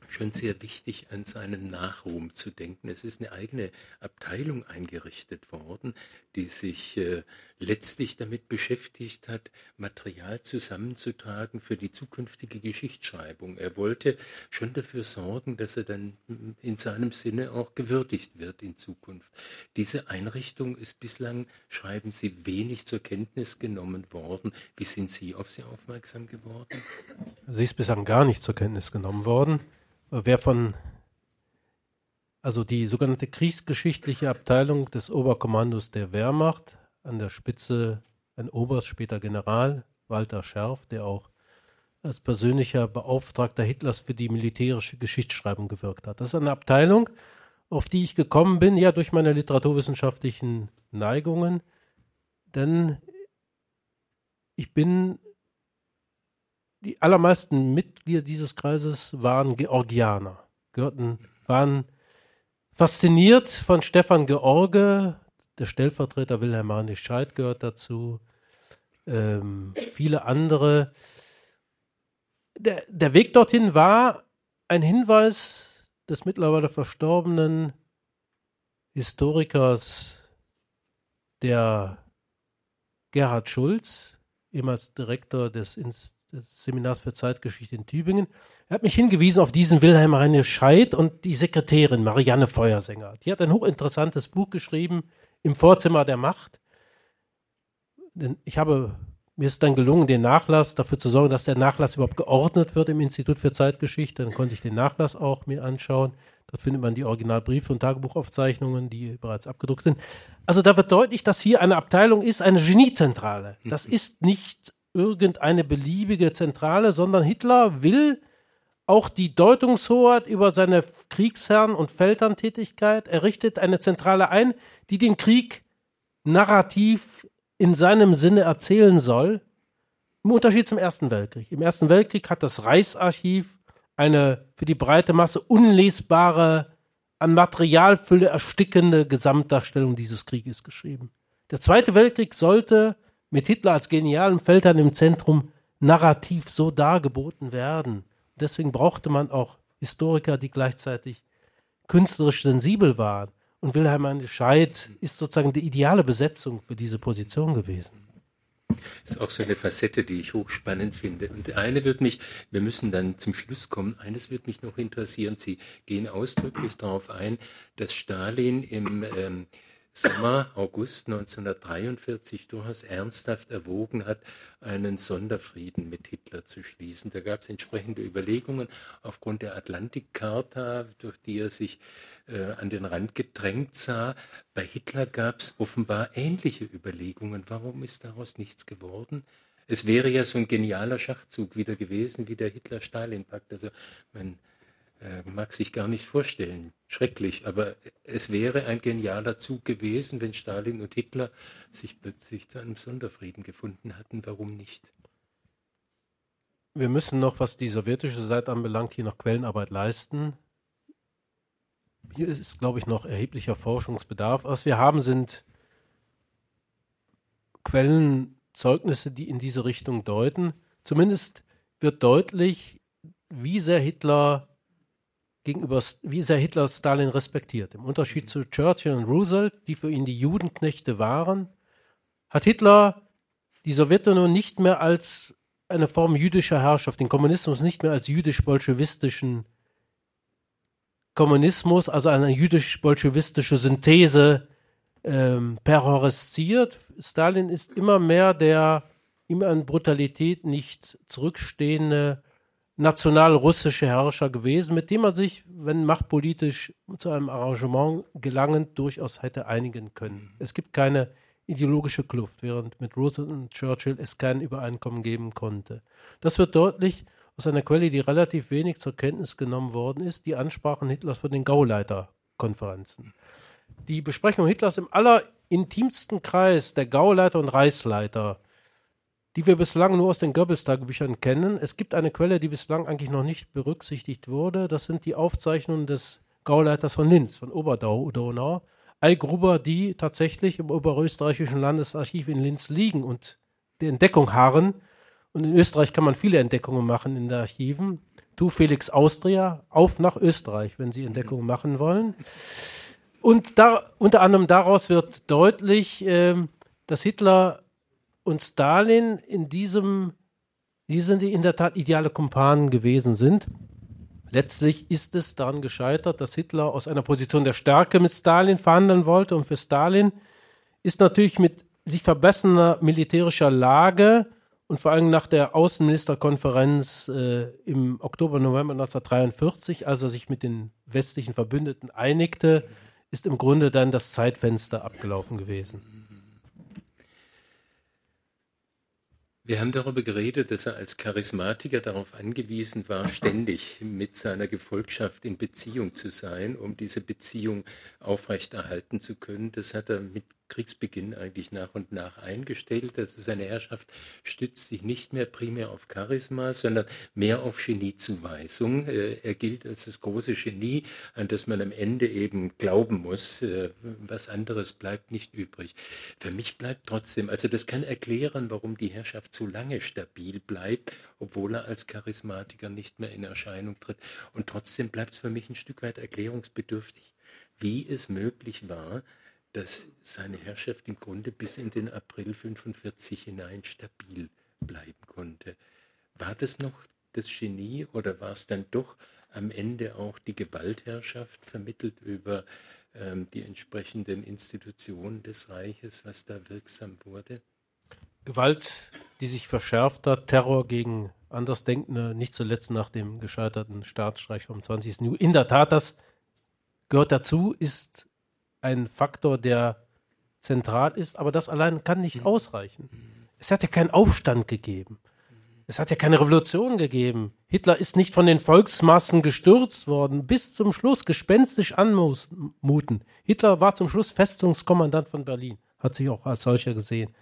S1: schon sehr wichtig, an seinen Nachruhm zu denken. Es ist eine eigene Abteilung eingerichtet worden, die sich äh, letztlich damit beschäftigt hat, Material zusammenzutragen für die zukünftige Geschichtsschreibung. Er wollte schon dafür sorgen, dass er dann in seinem Sinne auch gewürdigt wird in Zukunft. Diese Einrichtung ist bislang, schreiben Sie, wenig zur Kenntnis genommen worden. Wie sind Sie auf sie aufmerksam geworden?
S2: Sie ist bislang gar nicht zur Kenntnis genommen worden. Wer von, also die sogenannte kriegsgeschichtliche Abteilung des Oberkommandos der Wehrmacht, an der Spitze ein Oberst, später General, Walter Scherf, der auch als persönlicher Beauftragter Hitlers für die militärische Geschichtsschreibung gewirkt hat. Das ist eine Abteilung, auf die ich gekommen bin, ja durch meine literaturwissenschaftlichen Neigungen, denn ich bin die allermeisten Mitglieder dieses Kreises waren Georgianer, gehörten, waren fasziniert von Stefan George, der Stellvertreter Wilhelm Heinrich Scheid gehört dazu, ähm, viele andere. Der, der Weg dorthin war ein Hinweis des mittlerweile verstorbenen Historikers, der Gerhard Schulz, ehemals Direktor des Instituts des Seminars für Zeitgeschichte in Tübingen. Er hat mich hingewiesen auf diesen Wilhelm Reine Scheid und die Sekretärin Marianne Feuersänger. Die hat ein hochinteressantes Buch geschrieben, Im Vorzimmer der Macht. Denn ich habe, mir ist dann gelungen, den Nachlass, dafür zu sorgen, dass der Nachlass überhaupt geordnet wird im Institut für Zeitgeschichte. Dann konnte ich den Nachlass auch mir anschauen. Dort findet man die Originalbriefe und Tagebuchaufzeichnungen, die bereits abgedruckt sind. Also da wird deutlich, dass hier eine Abteilung ist, eine Geniezentrale. Das ist nicht irgendeine beliebige Zentrale, sondern Hitler will auch die Deutungshoheit über seine Kriegsherren und Feldherrntätigkeit. Er richtet eine Zentrale ein, die den Krieg narrativ in seinem Sinne erzählen soll. Im Unterschied zum Ersten Weltkrieg. Im Ersten Weltkrieg hat das Reichsarchiv eine für die breite Masse unlesbare, an Materialfülle erstickende Gesamtdarstellung dieses Krieges geschrieben. Der Zweite Weltkrieg sollte mit Hitler als genialen Feldherrn im Zentrum narrativ so dargeboten werden. Deswegen brauchte man auch Historiker, die gleichzeitig künstlerisch sensibel waren. Und Wilhelm Scheid ist sozusagen die ideale Besetzung für diese Position gewesen.
S1: Das ist auch so eine Facette, die ich hochspannend finde. Und eine wird mich, wir müssen dann zum Schluss kommen, eines wird mich noch interessieren. Sie gehen ausdrücklich darauf ein, dass Stalin im ähm, Sommer, August 1943 durchaus ernsthaft erwogen hat, einen Sonderfrieden mit Hitler zu schließen. Da gab es entsprechende Überlegungen aufgrund der Atlantikcharta, durch die er sich äh, an den Rand gedrängt sah. Bei Hitler gab es offenbar ähnliche Überlegungen. Warum ist daraus nichts geworden? Es wäre ja so ein genialer Schachzug wieder gewesen wie der Hitler-Stalin-Pakt. Also man mag sich gar nicht vorstellen. Schrecklich, aber es wäre ein genialer Zug gewesen, wenn Stalin und Hitler sich plötzlich zu einem Sonderfrieden gefunden hatten. Warum nicht?
S2: Wir müssen noch, was die sowjetische Seite anbelangt, hier noch Quellenarbeit leisten. Hier ist, glaube ich, noch erheblicher Forschungsbedarf. Was wir haben, sind Quellenzeugnisse, die in diese Richtung deuten. Zumindest wird deutlich, wie sehr Hitler gegenüber, wie sehr Hitler Stalin respektiert. Im Unterschied mhm. zu Churchill und Roosevelt, die für ihn die Judenknechte waren, hat Hitler die Sowjetunion nicht mehr als eine Form jüdischer Herrschaft, den Kommunismus nicht mehr als jüdisch-bolschewistischen Kommunismus, also eine jüdisch-bolschewistische Synthese ähm, perhorresziert. Stalin ist immer mehr der ihm an Brutalität nicht zurückstehende national-russische Herrscher gewesen, mit dem man sich, wenn machtpolitisch zu einem Arrangement gelangend, durchaus hätte einigen können. Es gibt keine ideologische Kluft, während mit Roosevelt und Churchill es kein Übereinkommen geben konnte. Das wird deutlich aus einer Quelle, die relativ wenig zur Kenntnis genommen worden ist, die Ansprachen Hitlers für den Gauleiterkonferenzen. Die Besprechung Hitlers im allerintimsten Kreis der Gauleiter und Reichsleiter, die wir bislang nur aus den Goebbels-Tagebüchern kennen. Es gibt eine Quelle, die bislang eigentlich noch nicht berücksichtigt wurde. Das sind die Aufzeichnungen des Gauleiters von Linz, von Oberdonau, Eigruber, die tatsächlich im Oberösterreichischen Landesarchiv in Linz liegen und der Entdeckung harren. Und in Österreich kann man viele Entdeckungen machen in den Archiven. Tu Felix Austria, auf nach Österreich, wenn Sie Entdeckungen machen wollen. Und da, unter anderem daraus wird deutlich, äh, dass Hitler und Stalin in diesem, die sind in der Tat ideale Kumpanen gewesen sind. Letztlich ist es daran gescheitert, dass Hitler aus einer Position der Stärke mit Stalin verhandeln wollte. Und für Stalin ist natürlich mit sich verbessernder militärischer Lage und vor allem nach der Außenministerkonferenz äh, im Oktober, November 1943, als er sich mit den westlichen Verbündeten einigte, ist im Grunde dann das Zeitfenster abgelaufen gewesen.
S1: Wir haben darüber geredet, dass er als Charismatiker darauf angewiesen war, ständig mit seiner Gefolgschaft in Beziehung zu sein, um diese Beziehung aufrechterhalten zu können. Das hat er mit Kriegsbeginn eigentlich nach und nach eingestellt. Also seine Herrschaft stützt sich nicht mehr primär auf Charisma, sondern mehr auf Geniezuweisung. Äh, er gilt als das große Genie, an das man am Ende eben glauben muss. Äh, was anderes bleibt nicht übrig. Für mich bleibt trotzdem, also das kann erklären, warum die Herrschaft so lange stabil bleibt, obwohl er als Charismatiker nicht mehr in Erscheinung tritt. Und trotzdem bleibt es für mich ein Stück weit erklärungsbedürftig, wie es möglich war, dass seine Herrschaft im Grunde bis in den April 45 hinein stabil bleiben konnte. War das noch das Genie oder war es dann doch am Ende auch die Gewaltherrschaft vermittelt über ähm, die entsprechenden Institutionen des Reiches, was da wirksam wurde?
S2: Gewalt, die sich verschärft hat, Terror gegen Andersdenkende, nicht zuletzt nach dem gescheiterten Staatsstreich vom 20. Juli. In der Tat, das gehört dazu, ist ein Faktor, der zentral ist, aber das allein kann nicht mhm. ausreichen. Es hat ja keinen Aufstand gegeben. Es hat ja keine Revolution gegeben. Hitler ist nicht von den Volksmassen gestürzt worden, bis zum Schluss gespenstisch anmuten. Hitler war zum Schluss Festungskommandant von Berlin, hat sich auch als solcher gesehen.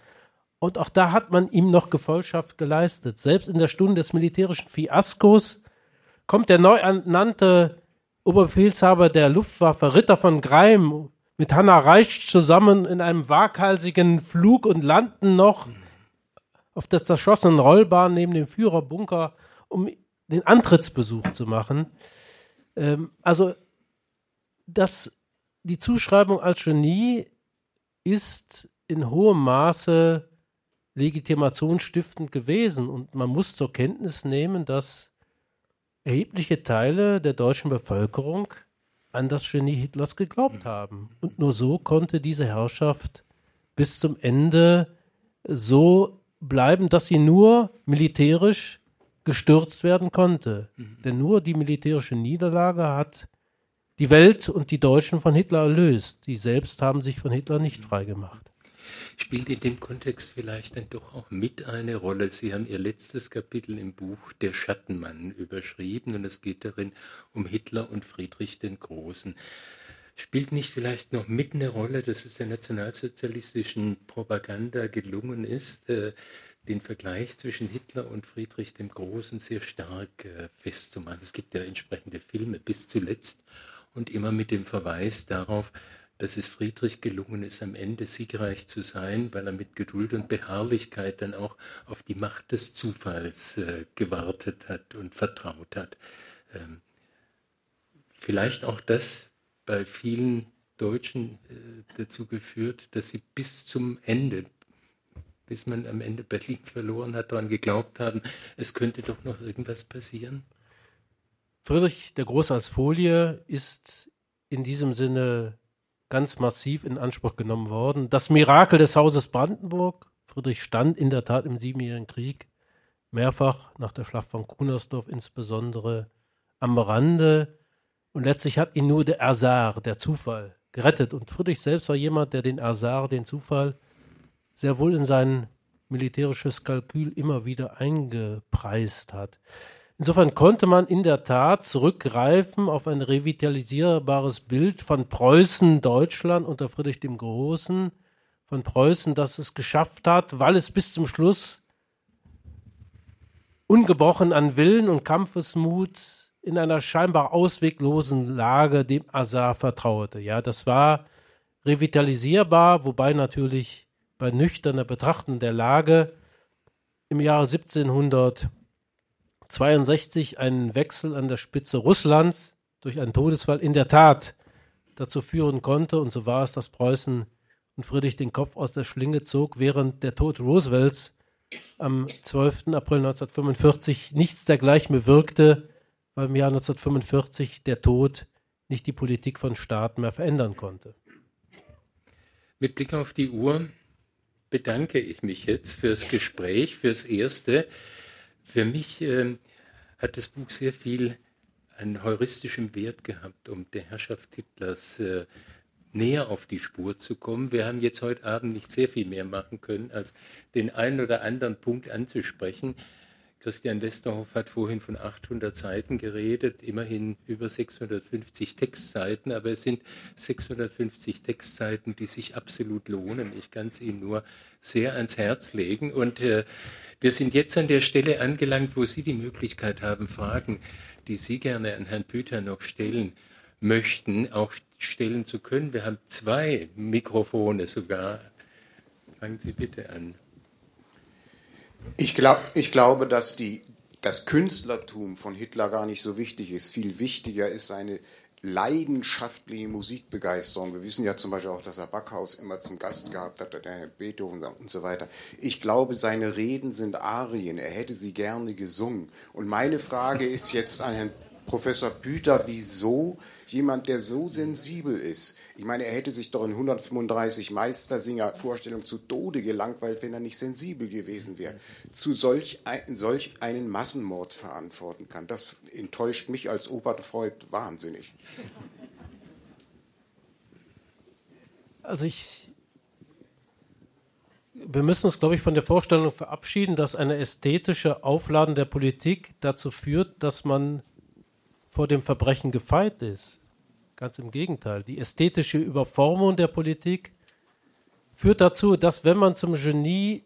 S2: Und auch da hat man ihm noch Gefolgschaft geleistet. Selbst in der Stunde des militärischen Fiaskos kommt der neu ernannte Oberbefehlshaber der Luftwaffe, Ritter von Greim, mit Hannah Reich zusammen in einem waghalsigen Flug und landen noch auf der zerschossenen Rollbahn neben dem Führerbunker, um den Antrittsbesuch zu machen. Ähm, also das, die Zuschreibung als Genie ist in hohem Maße legitimationsstiftend gewesen und man muss zur Kenntnis nehmen, dass erhebliche Teile der deutschen Bevölkerung an das Genie Hitlers geglaubt haben. Und nur so konnte diese Herrschaft bis zum Ende so bleiben, dass sie nur militärisch gestürzt werden konnte. Mhm. Denn nur die militärische Niederlage hat die Welt und die Deutschen von Hitler erlöst. Sie selbst haben sich von Hitler nicht freigemacht
S1: spielt in dem Kontext vielleicht dann doch auch mit eine Rolle. Sie haben Ihr letztes Kapitel im Buch Der Schattenmann überschrieben und es geht darin um Hitler und Friedrich den Großen. Spielt nicht vielleicht noch mit eine Rolle, dass es der nationalsozialistischen Propaganda gelungen ist, äh, den Vergleich zwischen Hitler und Friedrich dem Großen sehr stark äh, festzumachen. Es gibt ja entsprechende Filme bis zuletzt und immer mit dem Verweis darauf, dass es Friedrich gelungen ist, am Ende siegreich zu sein, weil er mit Geduld und Beharrlichkeit dann auch auf die Macht des Zufalls äh, gewartet hat und vertraut hat. Ähm, vielleicht auch das bei vielen Deutschen äh, dazu geführt, dass sie bis zum Ende, bis man am Ende Berlin verloren hat, daran geglaubt haben, es könnte doch noch irgendwas passieren?
S2: Friedrich der Große als Folie ist in diesem Sinne ganz massiv in Anspruch genommen worden. Das Mirakel des Hauses Brandenburg. Friedrich stand in der Tat im Siebenjährigen Krieg mehrfach nach der Schlacht von Kunersdorf insbesondere am Rande. Und letztlich hat ihn nur der Ersar, der Zufall, gerettet. Und Friedrich selbst war jemand, der den Ersar, den Zufall, sehr wohl in sein militärisches Kalkül immer wieder eingepreist hat. Insofern konnte man in der Tat zurückgreifen auf ein revitalisierbares Bild von Preußen Deutschland unter Friedrich dem Großen, von Preußen, das es geschafft hat, weil es bis zum Schluss ungebrochen an Willen und Kampfesmut in einer scheinbar ausweglosen Lage dem Azar vertraute. Ja, das war revitalisierbar, wobei natürlich bei nüchterner Betrachtung der Lage im Jahre 1762 ein Wechsel an der Spitze Russlands durch einen Todesfall in der Tat dazu führen konnte, und so war es, dass Preußen und Friedrich den Kopf aus der Schlinge zog, während der Tod Roosevelts am 12. April 1945 nichts dergleichen bewirkte, weil im Jahr 1945 der Tod nicht die Politik von Staaten mehr verändern konnte.
S1: Mit Blick auf die Uhr bedanke ich mich jetzt fürs Gespräch, fürs Erste. Für mich äh, hat das Buch sehr viel an heuristischem Wert gehabt, um der Herrschaft Hitlers äh, näher auf die Spur zu kommen. Wir haben jetzt heute Abend nicht sehr viel mehr machen können, als den einen oder anderen Punkt anzusprechen. Christian Westerhoff hat vorhin von 800 Seiten geredet, immerhin über 650 Textseiten, aber es sind 650 Textseiten, die sich absolut lohnen. Ich kann es Ihnen nur sehr ans Herz legen. Und äh, wir sind jetzt an der Stelle angelangt, wo Sie die Möglichkeit haben, Fragen, die Sie gerne an Herrn Püter noch stellen möchten, auch stellen zu können. Wir haben zwei Mikrofone sogar. Fangen Sie bitte an.
S3: Ich, glaub, ich glaube, dass die, das Künstlertum von Hitler gar nicht so wichtig ist. Viel wichtiger ist seine leidenschaftliche Musikbegeisterung. Wir wissen ja zum Beispiel auch, dass er Backhaus immer zum Gast gehabt hat, der Beethoven und so weiter. Ich glaube, seine Reden sind Arien. Er hätte sie gerne gesungen. Und meine Frage ist jetzt an Herrn Professor Büter, wieso jemand, der so sensibel ist, ich meine, er hätte sich doch in 135 Meistersinger-Vorstellungen zu Tode gelangweilt, wenn er nicht sensibel gewesen wäre, zu solch, ein, solch einen Massenmord verantworten kann. Das enttäuscht mich als Oberfreund wahnsinnig.
S2: Also ich, wir müssen uns, glaube ich, von der Vorstellung verabschieden, dass eine ästhetische Aufladen der Politik dazu führt, dass man vor dem Verbrechen gefeit ist. Ganz im Gegenteil. Die ästhetische Überformung der Politik führt dazu, dass wenn man zum Genie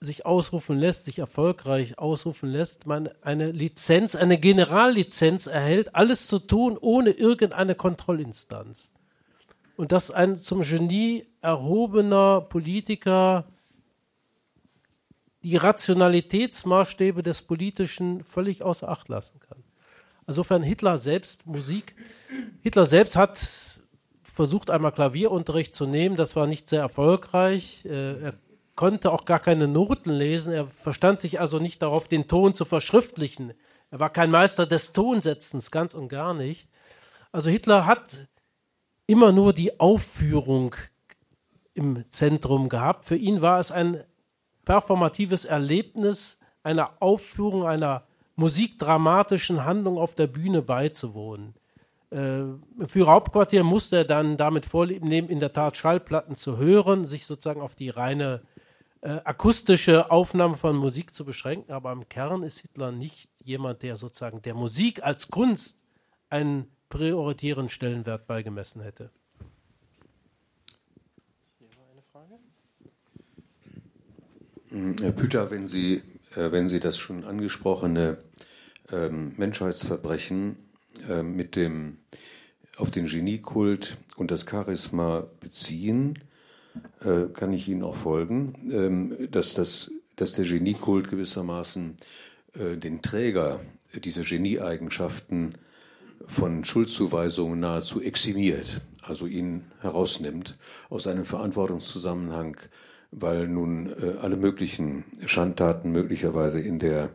S2: sich ausrufen lässt, sich erfolgreich ausrufen lässt, man eine Lizenz, eine Generallizenz erhält, alles zu tun, ohne irgendeine Kontrollinstanz. Und dass ein zum Genie erhobener Politiker die Rationalitätsmaßstäbe des Politischen völlig außer Acht lassen kann. Insofern Hitler selbst Musik. Hitler selbst hat versucht einmal Klavierunterricht zu nehmen, das war nicht sehr erfolgreich. Äh, er konnte auch gar keine Noten lesen, er verstand sich also nicht darauf, den Ton zu verschriftlichen. Er war kein Meister des Tonsetzens, ganz und gar nicht. Also Hitler hat immer nur die Aufführung im Zentrum gehabt. Für ihn war es ein performatives Erlebnis einer Aufführung einer musikdramatischen Handlung auf der Bühne beizuwohnen. Äh, für Hauptquartier musste er dann damit vorlieben nehmen, in der Tat Schallplatten zu hören, sich sozusagen auf die reine äh, akustische Aufnahme von Musik zu beschränken. Aber im Kern ist Hitler nicht jemand, der sozusagen der Musik als Kunst einen prioritären Stellenwert beigemessen hätte.
S4: Herr Püter, wenn Sie wenn Sie das schon angesprochene ähm, Menschheitsverbrechen äh, mit dem auf den Geniekult und das Charisma beziehen, äh, kann ich Ihnen auch folgen, ähm, dass, das, dass der Geniekult gewissermaßen den Träger dieser Genieeigenschaften von Schuldzuweisungen nahezu eximiert, also ihn herausnimmt aus einem Verantwortungszusammenhang weil nun äh, alle möglichen Schandtaten möglicherweise in der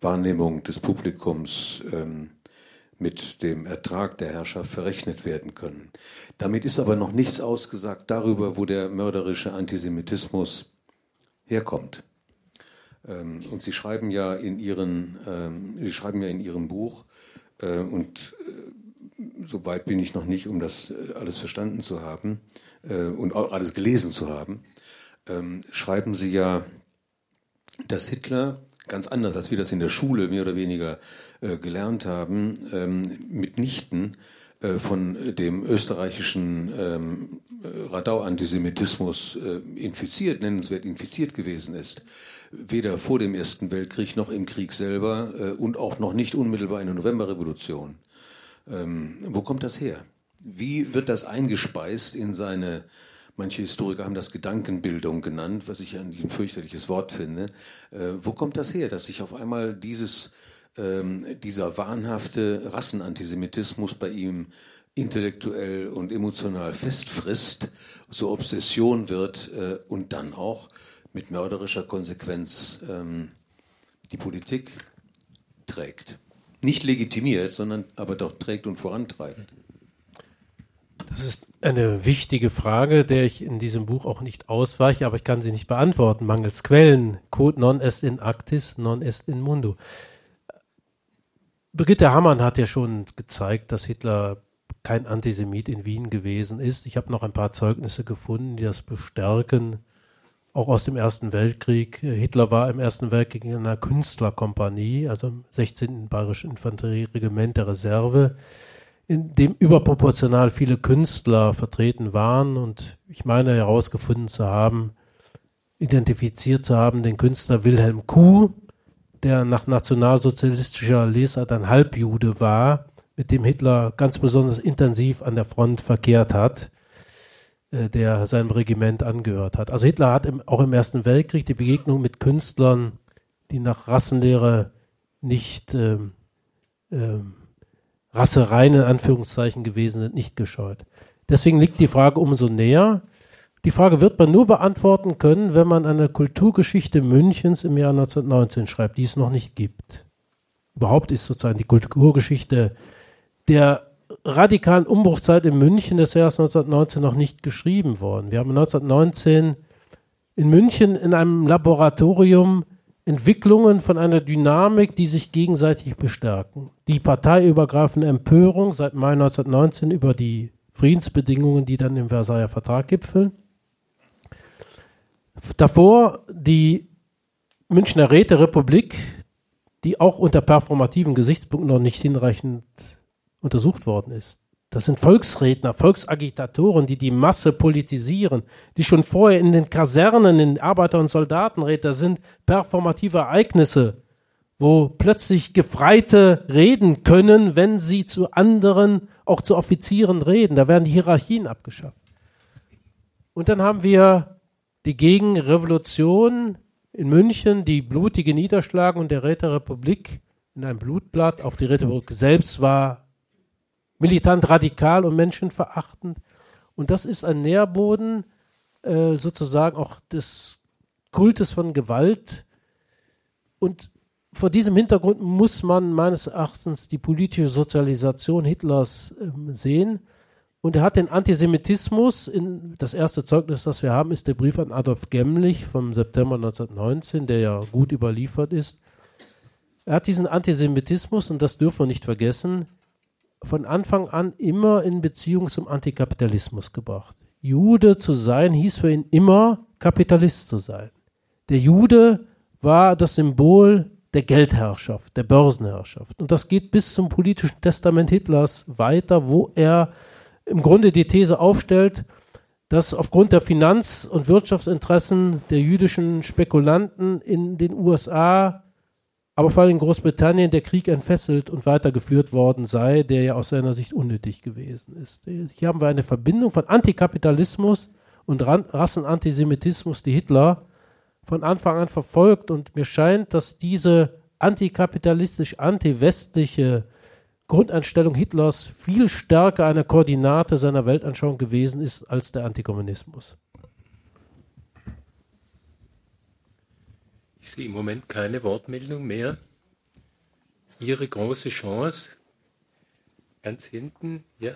S4: Wahrnehmung des Publikums ähm, mit dem Ertrag der Herrschaft verrechnet werden können. Damit ist aber noch nichts ausgesagt darüber, wo der mörderische Antisemitismus herkommt. Ähm, und Sie schreiben ja in Ihren, ähm, Sie schreiben ja in Ihrem Buch, äh, und äh, so weit bin ich noch nicht, um das äh, alles verstanden zu haben äh, und auch alles gelesen zu haben, ähm, schreiben Sie ja, dass Hitler ganz anders, als wir das in der Schule mehr oder weniger äh, gelernt haben, ähm, mitnichten äh, von dem österreichischen ähm, Radau-Antisemitismus äh, infiziert, nennenswert infiziert gewesen ist. Weder vor dem Ersten Weltkrieg noch im Krieg selber äh, und auch noch nicht unmittelbar in der Novemberrevolution. Ähm, wo kommt das her? Wie wird das eingespeist in seine Manche Historiker haben das Gedankenbildung genannt, was ich ein fürchterliches Wort finde. Äh, wo kommt das her, dass sich auf einmal dieses, ähm, dieser wahnhafte Rassenantisemitismus bei ihm intellektuell und emotional festfrisst, zur Obsession wird äh, und dann auch mit mörderischer Konsequenz ähm, die Politik trägt. Nicht legitimiert, sondern aber doch trägt und vorantreibt.
S2: Das ist eine wichtige Frage, der ich in diesem Buch auch nicht ausweiche, aber ich kann sie nicht beantworten, mangels Quellen. Quod non est in actis, non est in mundo. Brigitte Hammann hat ja schon gezeigt, dass Hitler kein Antisemit in Wien gewesen ist. Ich habe noch ein paar Zeugnisse gefunden, die das bestärken, auch aus dem Ersten Weltkrieg. Hitler war im Ersten Weltkrieg in einer Künstlerkompanie, also im 16. Bayerischen Infanterieregiment der Reserve in dem überproportional viele Künstler vertreten waren und ich meine herausgefunden zu haben, identifiziert zu haben, den Künstler Wilhelm Kuh, der nach nationalsozialistischer Lesart ein Halbjude war, mit dem Hitler ganz besonders intensiv an der Front verkehrt hat, äh, der seinem Regiment angehört hat. Also Hitler hat im, auch im Ersten Weltkrieg die Begegnung mit Künstlern, die nach Rassenlehre nicht ähm, ähm, Rassereien in Anführungszeichen gewesen sind, nicht gescheut. Deswegen liegt die Frage umso näher. Die Frage wird man nur beantworten können, wenn man eine Kulturgeschichte Münchens im Jahr 1919 schreibt, die es noch nicht gibt. Überhaupt ist sozusagen die Kulturgeschichte der radikalen Umbruchzeit in München des Jahres 1919 noch nicht geschrieben worden. Wir haben 1919 in München in einem Laboratorium Entwicklungen von einer Dynamik, die sich gegenseitig bestärken. Die parteiübergreifende Empörung seit Mai 1919 über die Friedensbedingungen, die dann im Versailler Vertrag gipfeln. Davor die Münchner Räterepublik, die auch unter performativen Gesichtspunkten noch nicht hinreichend untersucht worden ist. Das sind Volksredner, Volksagitatoren, die die Masse politisieren, die schon vorher in den Kasernen, in Arbeiter- und Soldatenräte sind performative Ereignisse, wo plötzlich Gefreite reden können, wenn sie zu anderen, auch zu Offizieren reden. Da werden die Hierarchien abgeschafft. Und dann haben wir die Gegenrevolution in München, die blutige Niederschlagung der Räterepublik in einem Blutblatt. Auch die Räterepublik selbst war militant radikal und menschenverachtend. Und das ist ein Nährboden äh, sozusagen auch des Kultes von Gewalt. Und vor diesem Hintergrund muss man meines Erachtens die politische Sozialisation Hitlers äh, sehen. Und er hat den Antisemitismus, in, das erste Zeugnis, das wir haben, ist der Brief an Adolf Gemlich vom September 1919, der ja gut überliefert ist. Er hat diesen Antisemitismus, und das dürfen wir nicht vergessen, von Anfang an immer in Beziehung zum Antikapitalismus gebracht. Jude zu sein hieß für ihn immer Kapitalist zu sein. Der Jude war das Symbol der Geldherrschaft, der Börsenherrschaft. Und das geht bis zum politischen Testament Hitlers weiter, wo er im Grunde die These aufstellt, dass aufgrund der Finanz- und Wirtschaftsinteressen der jüdischen Spekulanten in den USA aber vor allem in Großbritannien der Krieg entfesselt und weitergeführt worden sei, der ja aus seiner Sicht unnötig gewesen ist. Hier haben wir eine Verbindung von Antikapitalismus und Rassenantisemitismus, die Hitler von Anfang an verfolgt. Und mir scheint, dass diese antikapitalistisch, antiwestliche Grundeinstellung Hitlers viel stärker eine Koordinate seiner Weltanschauung gewesen ist als der Antikommunismus.
S1: Ich sehe im Moment keine Wortmeldung mehr. Ihre große Chance. Ganz hinten, ja.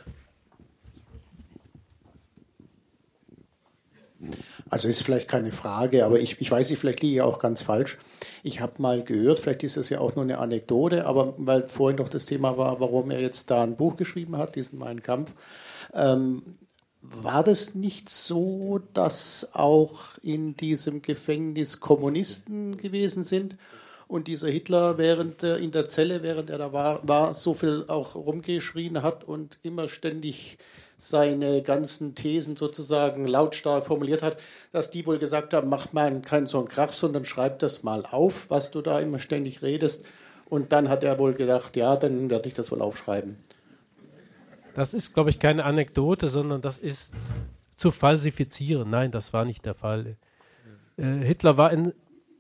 S5: Also ist vielleicht keine Frage, aber ich, ich weiß nicht, vielleicht liege ich auch ganz falsch. Ich habe mal gehört, vielleicht ist das ja auch nur eine Anekdote, aber weil vorhin doch das Thema war, warum er jetzt da ein Buch geschrieben hat, diesen Mein Kampf. Ähm, war das nicht so, dass auch in diesem Gefängnis Kommunisten gewesen sind und dieser Hitler während äh, in der Zelle, während er da war, war, so viel auch rumgeschrien hat und immer ständig seine ganzen Thesen sozusagen lautstark formuliert hat, dass die wohl gesagt haben, mach mal keinen so einen Krach, sondern schreib das mal auf, was du da immer ständig redest. Und dann hat er wohl gedacht, ja, dann werde ich das wohl aufschreiben.
S2: Das ist, glaube ich, keine Anekdote, sondern das ist zu falsifizieren. Nein, das war nicht der Fall. Äh, Hitler war in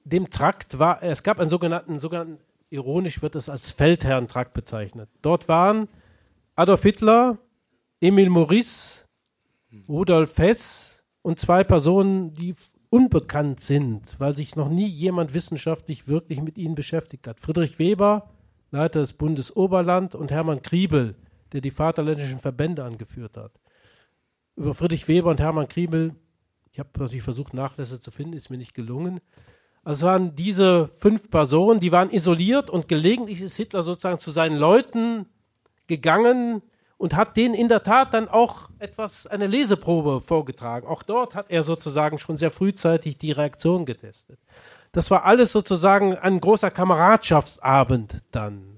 S2: dem Trakt, war, es gab einen sogenannten, sogenannten, ironisch wird es als Feldherrentrakt bezeichnet. Dort waren Adolf Hitler, Emil Maurice, Rudolf Hess und zwei Personen, die unbekannt sind, weil sich noch nie jemand wissenschaftlich wirklich mit ihnen beschäftigt hat. Friedrich Weber, Leiter des Bundes Oberland und Hermann Kriebel, der die Vaterländischen Verbände angeführt hat. Über Friedrich Weber und Hermann Kriebel, ich habe natürlich versucht, Nachlässe zu finden, ist mir nicht gelungen. Also es waren diese fünf Personen, die waren isoliert und gelegentlich ist Hitler sozusagen zu seinen Leuten gegangen, und hat denen in der Tat dann auch etwas, eine Leseprobe vorgetragen. Auch dort hat er sozusagen schon sehr frühzeitig die Reaktion getestet. Das war alles sozusagen ein großer Kameradschaftsabend dann.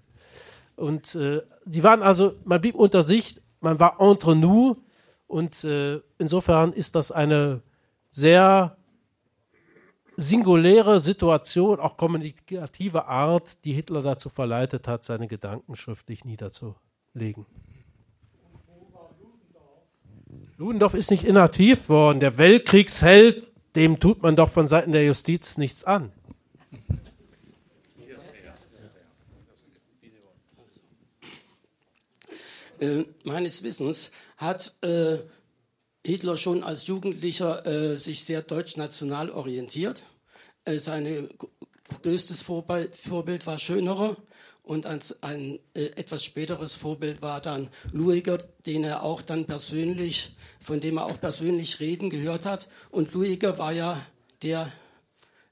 S2: Und äh, die waren also, man blieb unter sich, man war entre nous und äh, insofern ist das eine sehr singuläre Situation, auch kommunikative Art, die Hitler dazu verleitet hat, seine Gedanken schriftlich niederzulegen. Ludendorff ist nicht inaktiv worden. Der Weltkriegsheld, dem tut man doch von Seiten der Justiz nichts an.
S6: Äh, meines Wissens hat äh, Hitler schon als Jugendlicher äh, sich sehr deutsch-national orientiert. Äh, sein größtes Vorbild, Vorbild war Schönerer und ein, ein äh, etwas späteres Vorbild war dann Luiger, den er auch dann persönlich, von dem er auch persönlich reden gehört hat. Und Luiger war ja der,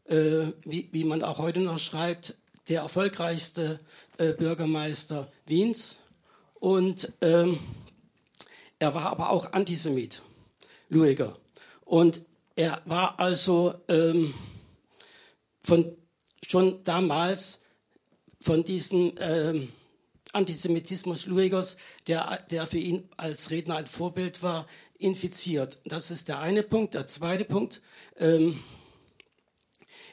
S6: äh, wie, wie, man auch heute noch schreibt, der erfolgreichste Bürgermeister Wiens. Und ähm, er war aber auch Antisemit, Luiger. Und er war also ähm, von schon damals von diesem ähm, Antisemitismus Luegers, der, der für ihn als Redner ein Vorbild war, infiziert. Das ist der eine Punkt. Der zweite Punkt, ähm,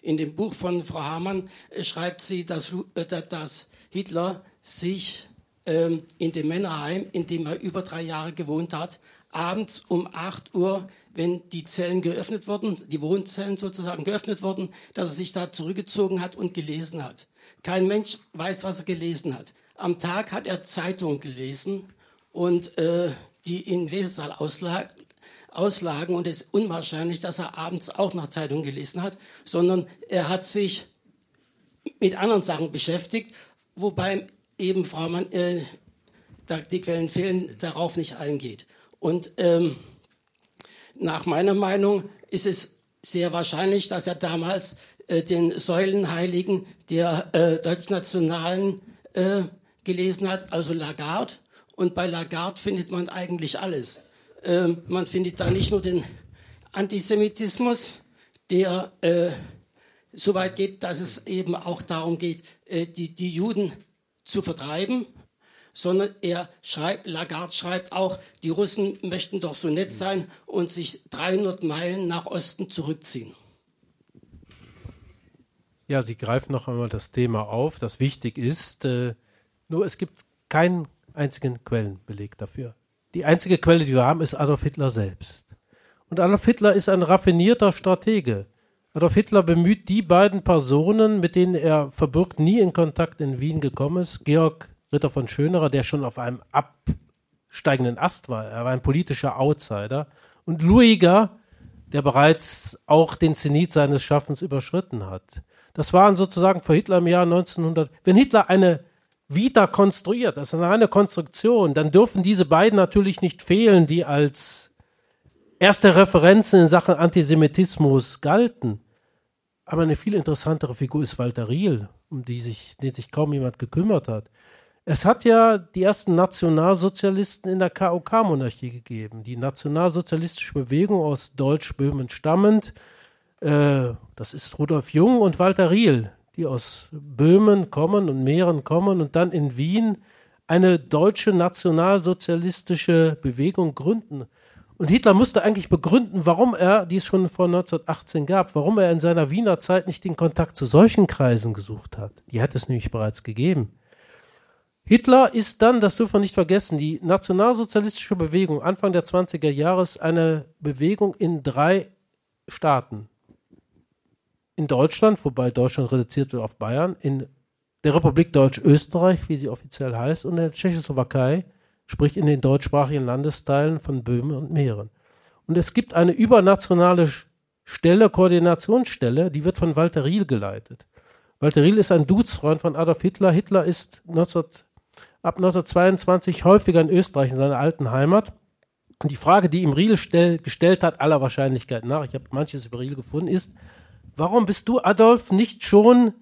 S6: in dem Buch von Frau Hamann äh, schreibt sie, dass, äh, dass Hitler sich ähm, in dem Männerheim, in dem er über drei Jahre gewohnt hat, abends um 8 Uhr, wenn die Zellen geöffnet wurden, die Wohnzellen sozusagen geöffnet wurden, dass er sich da zurückgezogen hat und gelesen hat. Kein Mensch weiß, was er gelesen hat. Am Tag hat er Zeitungen gelesen und äh, die in Lesesaal auslag, auslagen und es ist unwahrscheinlich, dass er abends auch noch Zeitungen gelesen hat, sondern er hat sich mit anderen Sachen beschäftigt, wobei eben Frau Mann, äh, die Quellen fehlen, darauf nicht eingeht. Und ähm, nach meiner Meinung ist es sehr wahrscheinlich, dass er damals äh, den Säulenheiligen der äh, Deutschnationalen äh, gelesen hat, also Lagarde. Und bei Lagarde findet man eigentlich alles. Ähm, man findet da nicht nur den Antisemitismus, der äh, so weit geht, dass es eben auch darum geht, äh, die, die Juden zu vertreiben sondern er schreibt, Lagarde schreibt auch, die Russen möchten doch so nett sein und sich 300 Meilen nach Osten zurückziehen.
S2: Ja, Sie greifen noch einmal das Thema auf, das wichtig ist. Äh, nur es gibt keinen einzigen Quellenbeleg dafür. Die einzige Quelle, die wir haben, ist Adolf Hitler selbst. Und Adolf Hitler ist ein raffinierter Stratege. Adolf Hitler bemüht die beiden Personen, mit denen er verbirgt nie in Kontakt in Wien gekommen ist, Georg Ritter von Schönerer, der schon auf einem absteigenden Ast war. Er war ein politischer Outsider. Und Luiger, der bereits auch den Zenit seines Schaffens überschritten hat. Das waren sozusagen für Hitler im Jahr 1900. Wenn Hitler eine Vita konstruiert, das ist eine reine Konstruktion, dann dürfen diese beiden natürlich nicht fehlen, die als erste Referenzen in Sachen Antisemitismus galten. Aber eine viel interessantere Figur ist Walter Riel, um die sich, den sich kaum jemand gekümmert hat. Es hat ja die ersten Nationalsozialisten in der KOK-Monarchie gegeben. Die nationalsozialistische Bewegung aus Deutsch-Böhmen stammend, äh, das ist Rudolf Jung und Walter Riehl, die aus Böhmen kommen und Mähren kommen und dann in Wien eine deutsche nationalsozialistische Bewegung gründen. Und Hitler musste eigentlich begründen, warum er, die es schon vor 1918 gab, warum er in seiner Wiener Zeit nicht den Kontakt zu solchen Kreisen gesucht hat. Die hat es nämlich bereits gegeben. Hitler ist dann, das dürfen wir nicht vergessen, die nationalsozialistische Bewegung Anfang der 20er Jahre ist eine Bewegung in drei Staaten. In Deutschland, wobei Deutschland reduziert wird auf Bayern, in der Republik Deutsch-Österreich, wie sie offiziell heißt, und in der Tschechoslowakei, sprich in den deutschsprachigen Landesteilen von Böhmen und Mähren. Und es gibt eine übernationale Stelle, Koordinationsstelle, die wird von Walter Riehl geleitet. Walter Riehl ist ein Dudesfreund von Adolf Hitler. Hitler ist 19, ab 1922 häufiger in Österreich, in seiner alten Heimat. Und die Frage, die ihm Riehl stell, gestellt hat, aller Wahrscheinlichkeit nach, ich habe manches über Riehl gefunden, ist, warum bist du, Adolf, nicht schon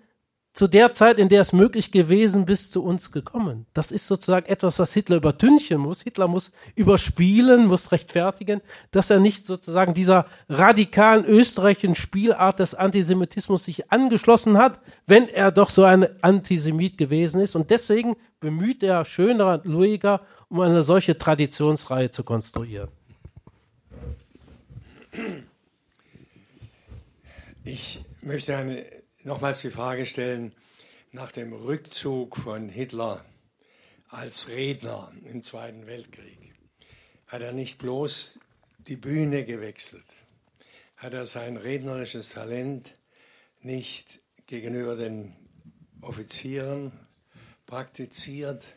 S2: zu der Zeit, in der es möglich gewesen bist, zu uns gekommen. Das ist sozusagen etwas, was Hitler übertünchen muss. Hitler muss überspielen, muss rechtfertigen, dass er nicht sozusagen dieser radikalen österreichischen Spielart des Antisemitismus sich angeschlossen hat, wenn er doch so ein Antisemit gewesen ist. Und deswegen bemüht er Schöner und Lueger, um eine solche Traditionsreihe zu konstruieren.
S7: Ich möchte eine nochmals die Frage stellen nach dem Rückzug von Hitler als Redner im Zweiten Weltkrieg. Hat er nicht bloß die Bühne gewechselt? Hat er sein rednerisches Talent nicht gegenüber den Offizieren praktiziert,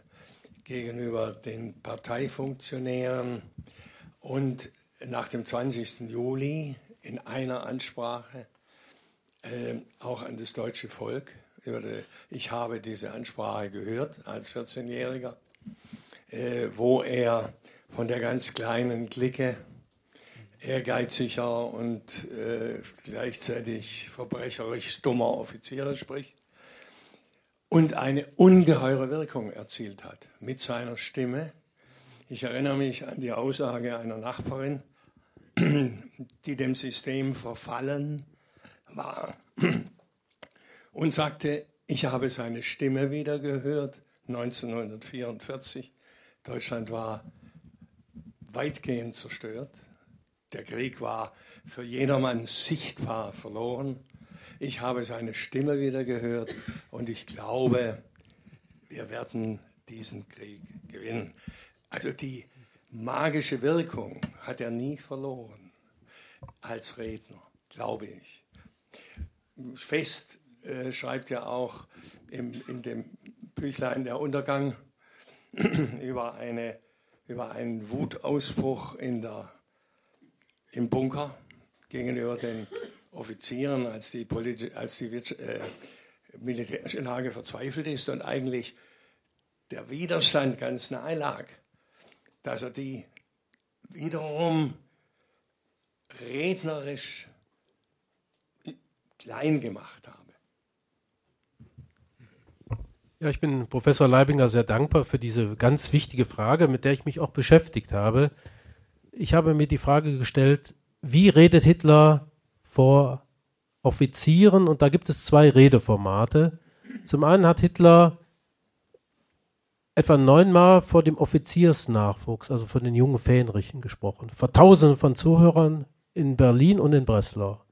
S7: gegenüber den Parteifunktionären und nach dem 20. Juli in einer Ansprache äh, auch an das deutsche Volk. Ich habe diese Ansprache gehört als 14-Jähriger, äh, wo er von der ganz kleinen Clique ehrgeiziger und äh, gleichzeitig verbrecherisch dummer Offiziere spricht und eine ungeheure Wirkung erzielt hat mit seiner Stimme. Ich erinnere mich an die Aussage einer Nachbarin, die dem System verfallen war und sagte, ich habe seine Stimme wieder gehört, 1944. Deutschland war weitgehend zerstört. Der Krieg war für jedermann sichtbar verloren. Ich habe seine Stimme wieder gehört und ich glaube, wir werden diesen Krieg gewinnen. Also die magische Wirkung hat er nie verloren als Redner, glaube ich. Fest äh, schreibt ja auch im, in dem Büchlein Der Untergang über, eine, über einen Wutausbruch in der, im Bunker gegenüber den Offizieren, als die, als die äh, militärische Lage verzweifelt ist und eigentlich der Widerstand ganz nahe lag, dass er die wiederum rednerisch klein gemacht habe.
S2: Ja, ich bin Professor Leibinger sehr dankbar für diese ganz wichtige Frage, mit der ich mich auch beschäftigt habe. Ich habe mir die Frage gestellt, wie redet Hitler vor Offizieren? Und da gibt es zwei Redeformate. Zum einen hat Hitler etwa neunmal vor dem Offiziersnachwuchs, also von den jungen Fähnrichen gesprochen, vor Tausenden von Zuhörern in Berlin und in Breslau.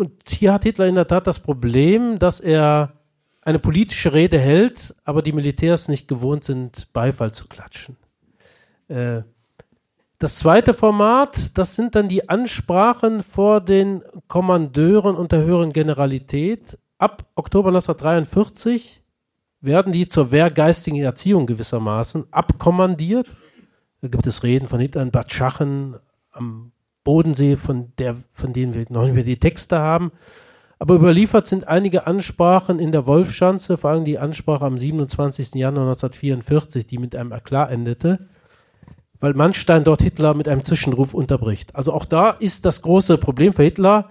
S2: Und hier hat Hitler in der Tat das Problem, dass er eine politische Rede hält, aber die Militärs nicht gewohnt sind, Beifall zu klatschen. Äh, das zweite Format, das sind dann die Ansprachen vor den Kommandeuren und der höheren Generalität. Ab Oktober 1943 werden die zur wehrgeistigen Erziehung gewissermaßen abkommandiert. Da gibt es Reden von Hitler in Bad Schachen am Bodensee, von, der, von denen wir noch nicht mehr die Texte haben. Aber überliefert sind einige Ansprachen in der Wolfschanze, vor allem die Ansprache am 27. Januar 1944, die mit einem Eklat endete, weil Manstein dort Hitler mit einem Zwischenruf unterbricht. Also auch da ist das große Problem für Hitler,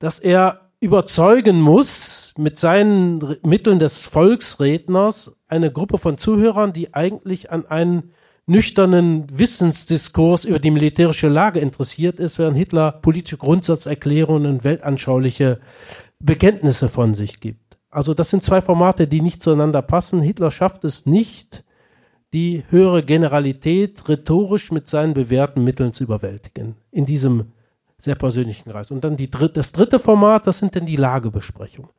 S2: dass er überzeugen muss mit seinen Mitteln des Volksredners eine Gruppe von Zuhörern, die eigentlich an einen nüchternen Wissensdiskurs über die militärische Lage interessiert ist, während Hitler politische Grundsatzerklärungen und weltanschauliche Bekenntnisse von sich gibt. Also das sind zwei Formate, die nicht zueinander passen. Hitler schafft es nicht, die höhere Generalität rhetorisch mit seinen bewährten Mitteln zu überwältigen. In diesem sehr persönlichen Kreis. Und dann die, das dritte Format, das sind denn die Lagebesprechungen.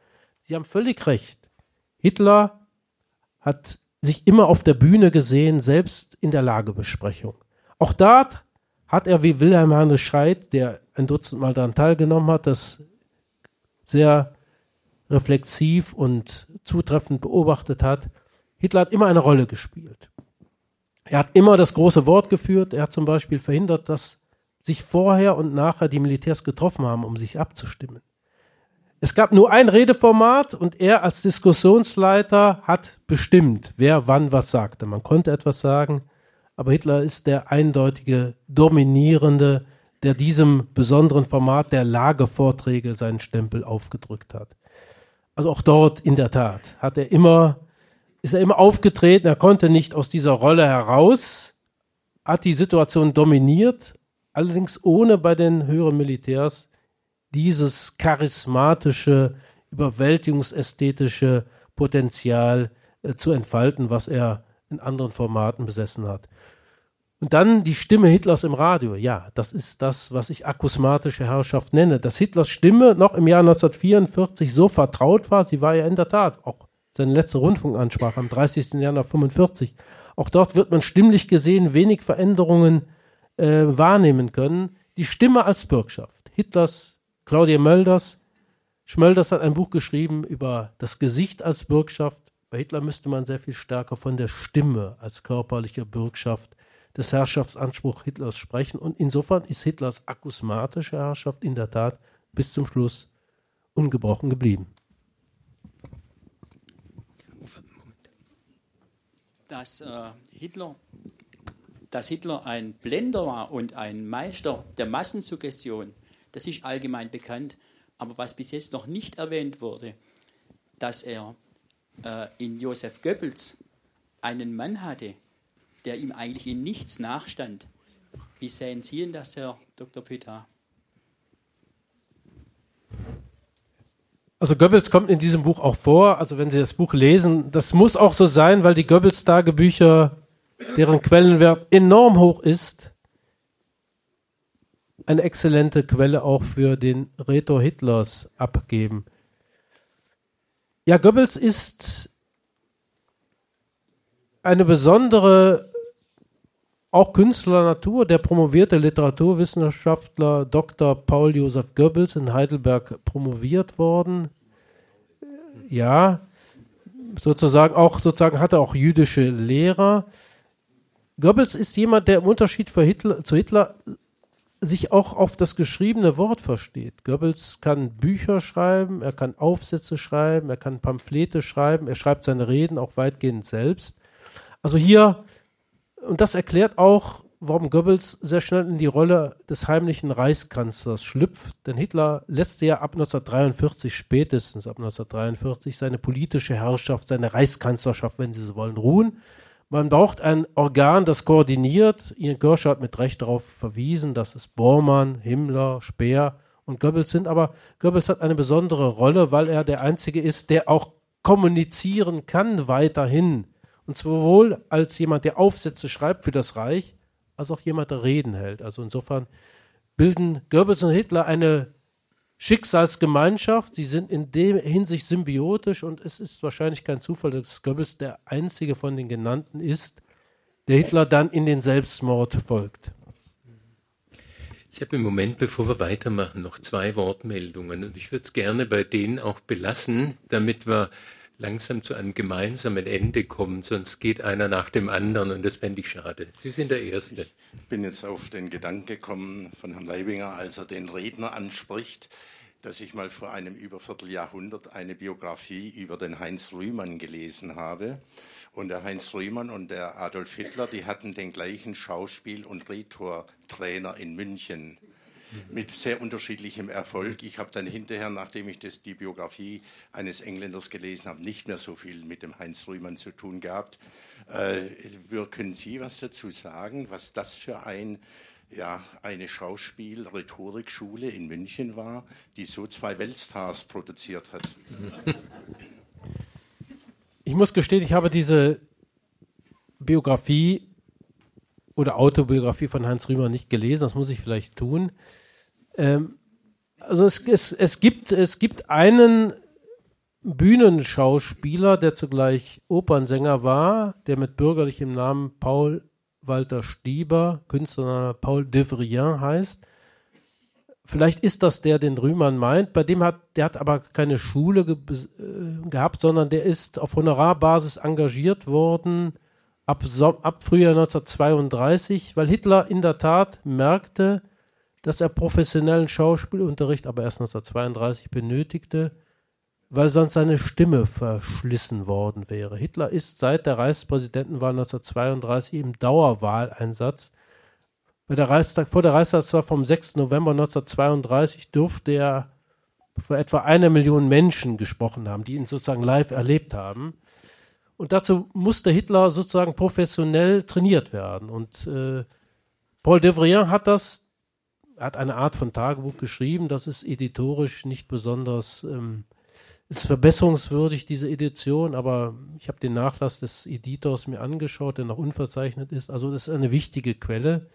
S2: Sie haben völlig recht. Hitler hat sich immer auf der Bühne gesehen, selbst in der Lagebesprechung. Auch dort hat er wie Wilhelm Hannes Scheid, der ein Dutzend Mal daran teilgenommen hat, das sehr reflexiv und zutreffend beobachtet hat, Hitler hat immer eine Rolle gespielt. Er hat immer das große Wort geführt. Er hat zum Beispiel verhindert, dass sich vorher und nachher die Militärs getroffen haben, um sich abzustimmen. Es gab nur ein Redeformat und er als Diskussionsleiter hat bestimmt, wer wann was sagte. Man konnte etwas sagen, aber Hitler ist der eindeutige Dominierende, der diesem besonderen Format der Lagevorträge seinen Stempel aufgedrückt hat. Also auch dort in der Tat hat er immer, ist er immer aufgetreten, er konnte nicht aus dieser Rolle heraus, hat die Situation dominiert, allerdings ohne bei den höheren Militärs dieses charismatische, überwältigungsästhetische Potenzial äh, zu entfalten, was er in anderen Formaten besessen hat. Und dann die Stimme Hitlers im Radio. Ja, das ist das, was ich akusmatische Herrschaft nenne. Dass Hitlers Stimme noch im Jahr 1944 so vertraut war, sie war ja in der Tat auch seine letzte Rundfunkansprache am 30. Januar 1945. Auch dort wird man stimmlich gesehen wenig Veränderungen äh, wahrnehmen können. Die Stimme als Bürgschaft. Hitlers Claudia Mölders. Schmölders hat ein Buch geschrieben über das Gesicht als Bürgschaft. Bei Hitler müsste man sehr viel stärker von der Stimme als körperlicher Bürgschaft des Herrschaftsanspruchs Hitlers sprechen. Und insofern ist Hitlers akusmatische Herrschaft in der Tat bis zum Schluss ungebrochen geblieben.
S8: Dass, äh, Hitler, dass Hitler ein Blender war und ein Meister der Massensuggestion, das ist allgemein bekannt. Aber was bis jetzt noch nicht erwähnt wurde, dass er äh, in Josef Goebbels einen Mann hatte, der ihm eigentlich in nichts nachstand. Wie sehen Sie denn das, Herr Dr. Pütter?
S2: Also Goebbels kommt in diesem Buch auch vor. Also wenn Sie das Buch lesen, das muss auch so sein, weil die Goebbels-Tagebücher, deren Quellenwert enorm hoch ist, eine exzellente Quelle auch für den Retor Hitlers abgeben. Ja, Goebbels ist eine besondere, auch Künstler Natur, der promovierte Literaturwissenschaftler Dr. Paul Josef Goebbels in Heidelberg promoviert worden. Ja, sozusagen auch, sozusagen hatte auch jüdische Lehrer. Goebbels ist jemand, der im Unterschied Hitler, zu Hitler sich auch auf das geschriebene Wort versteht. Goebbels kann Bücher schreiben, er kann Aufsätze schreiben, er kann Pamphlete schreiben, er schreibt seine Reden auch weitgehend selbst. Also hier, und das erklärt auch, warum Goebbels sehr schnell in die Rolle des heimlichen Reichskanzlers schlüpft. Denn Hitler lässt ja ab 1943, spätestens ab 1943, seine politische Herrschaft, seine Reichskanzlerschaft, wenn Sie so wollen, ruhen. Man braucht ein Organ, das koordiniert. Ian Gerscher hat mit Recht darauf verwiesen, dass es Bormann, Himmler, Speer und Goebbels sind. Aber Goebbels hat eine besondere Rolle, weil er der Einzige ist, der auch kommunizieren kann weiterhin. Und sowohl als jemand, der Aufsätze schreibt für das Reich, als auch jemand, der Reden hält. Also insofern bilden Goebbels und Hitler eine Schicksalsgemeinschaft. Sie sind in dem Hinsicht symbiotisch und es ist wahrscheinlich kein Zufall, dass Goebbels der einzige von den genannten ist, der Hitler dann in den Selbstmord folgt.
S1: Ich habe im Moment, bevor wir weitermachen, noch zwei Wortmeldungen und ich würde es gerne bei denen auch belassen, damit wir langsam zu einem gemeinsamen Ende kommen, sonst geht einer nach dem anderen und das fände ich schade. Sie sind der Erste.
S9: Ich bin jetzt auf den Gedanken gekommen von Herrn Leibinger, als er den Redner anspricht, dass ich mal vor einem Übervierteljahrhundert eine Biografie über den Heinz Rühmann gelesen habe. Und der Heinz Rühmann und der Adolf Hitler, die hatten den gleichen Schauspiel- und Rhetortrainer in München. Mit sehr unterschiedlichem Erfolg. Ich habe dann hinterher, nachdem ich das, die Biografie eines Engländers gelesen habe, nicht mehr so viel mit dem Heinz Rühmann zu tun gehabt. Äh, können Sie was dazu sagen, was das für ein ja, eine Schauspiel-Rhetorikschule in München war, die so zwei Weltstars produziert hat?
S2: Ich muss gestehen, ich habe diese Biografie oder Autobiografie von Hans Rümer nicht gelesen, das muss ich vielleicht tun. Ähm, also es, es, es, gibt, es gibt einen Bühnenschauspieler, der zugleich Opernsänger war, der mit bürgerlichem Namen Paul Walter Stieber, Künstlername Paul Devrien heißt. Vielleicht ist das der, den Rühmann meint. Bei dem hat, der hat aber keine Schule ge äh, gehabt, sondern der ist auf Honorarbasis engagiert worden ab, so ab Frühjahr 1932, weil Hitler in der Tat merkte, dass er professionellen Schauspielunterricht aber erst 1932 benötigte, weil sonst seine Stimme verschlissen worden wäre. Hitler ist seit der Reichspräsidentenwahl 1932 im Dauerwahleinsatz. Bei der Reichstag, vor der Reichstagswahl vom 6. November 1932 durfte er vor etwa einer Million Menschen gesprochen haben, die ihn sozusagen live erlebt haben. Und dazu musste Hitler sozusagen professionell trainiert werden. Und äh, Paul Devrien hat das, hat eine Art von Tagebuch geschrieben, das ist editorisch nicht besonders, ähm, ist verbesserungswürdig, diese Edition, aber ich habe den Nachlass des Editors mir angeschaut, der noch unverzeichnet ist. Also das ist eine wichtige Quelle.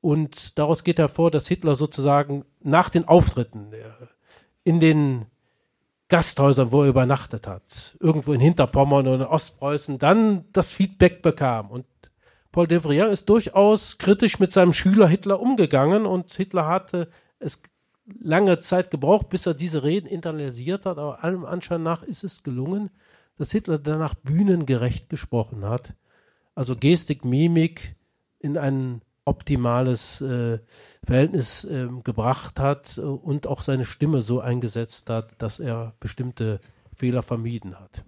S2: Und daraus geht hervor, dass Hitler sozusagen nach den Auftritten in den Gasthäusern, wo er übernachtet hat, irgendwo in Hinterpommern oder Ostpreußen, dann das Feedback bekam. Und Paul Devrien ist durchaus kritisch mit seinem Schüler Hitler umgegangen und Hitler hatte es lange Zeit gebraucht, bis er diese Reden internalisiert hat, aber allem Anschein nach ist es gelungen, dass Hitler danach bühnengerecht gesprochen hat. Also Gestik, Mimik in einen optimales äh, Verhältnis äh, gebracht hat äh, und auch seine Stimme so eingesetzt hat, dass er bestimmte Fehler vermieden hat.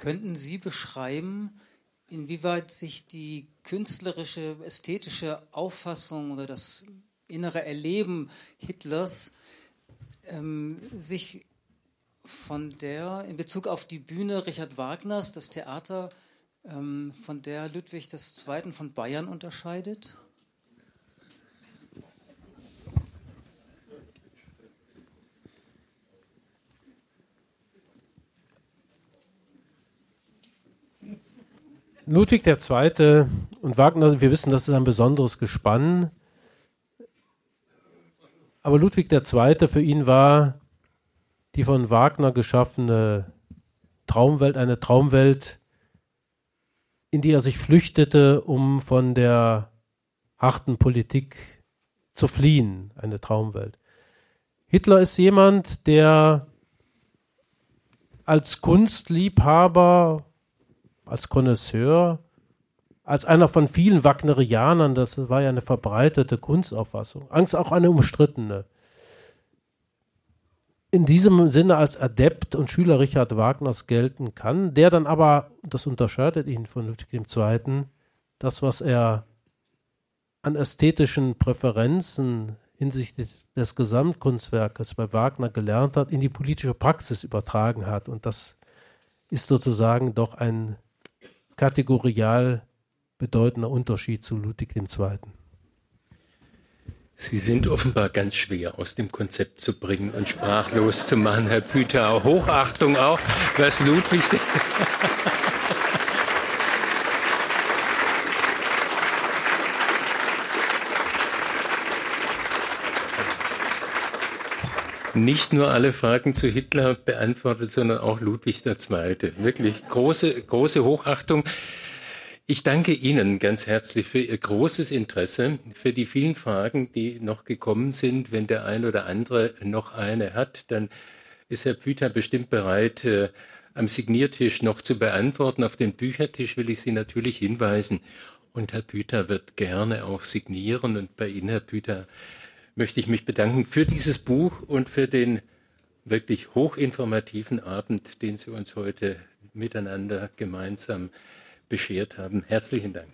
S10: Könnten Sie beschreiben, inwieweit sich die künstlerische, ästhetische Auffassung oder das innere Erleben Hitlers ähm, sich von der in Bezug auf die Bühne Richard Wagners, das Theater, ähm, von der Ludwig II. von Bayern unterscheidet?
S2: Ludwig II. und Wagner, wir wissen, das ist ein besonderes Gespann. Aber Ludwig II. für ihn war die von Wagner geschaffene Traumwelt eine Traumwelt, in die er sich flüchtete, um von der harten Politik zu fliehen, eine Traumwelt. Hitler ist jemand, der als Kunstliebhaber, als Connoisseur, als einer von vielen Wagnerianern, das war ja eine verbreitete Kunstauffassung, Angst auch eine umstrittene, in diesem Sinne als Adept und Schüler Richard Wagners gelten kann, der dann aber, das unterscheidet ihn von Ludwig II., das, was er an ästhetischen Präferenzen hinsichtlich des, des Gesamtkunstwerkes bei Wagner gelernt hat, in die politische Praxis übertragen hat. Und das ist sozusagen doch ein kategorial bedeutender Unterschied zu Ludwig II.
S1: Sie sind offenbar ganz schwer aus dem Konzept zu bringen und sprachlos zu machen, Herr Püter. Hochachtung auch, was Ludwig. Nicht nur alle Fragen zu Hitler beantwortet, sondern auch Ludwig II. Wirklich große, große Hochachtung. Ich danke Ihnen ganz herzlich für Ihr großes Interesse, für die vielen Fragen, die noch gekommen sind. Wenn der ein oder andere noch eine hat, dann ist Herr Püter bestimmt bereit, äh, am Signiertisch noch zu beantworten. Auf den Büchertisch will ich Sie natürlich hinweisen. Und Herr Püter wird gerne auch signieren. Und bei Ihnen, Herr Püter, möchte ich mich bedanken für dieses Buch und für den wirklich hochinformativen Abend, den Sie uns heute miteinander gemeinsam beschert haben. Herzlichen Dank.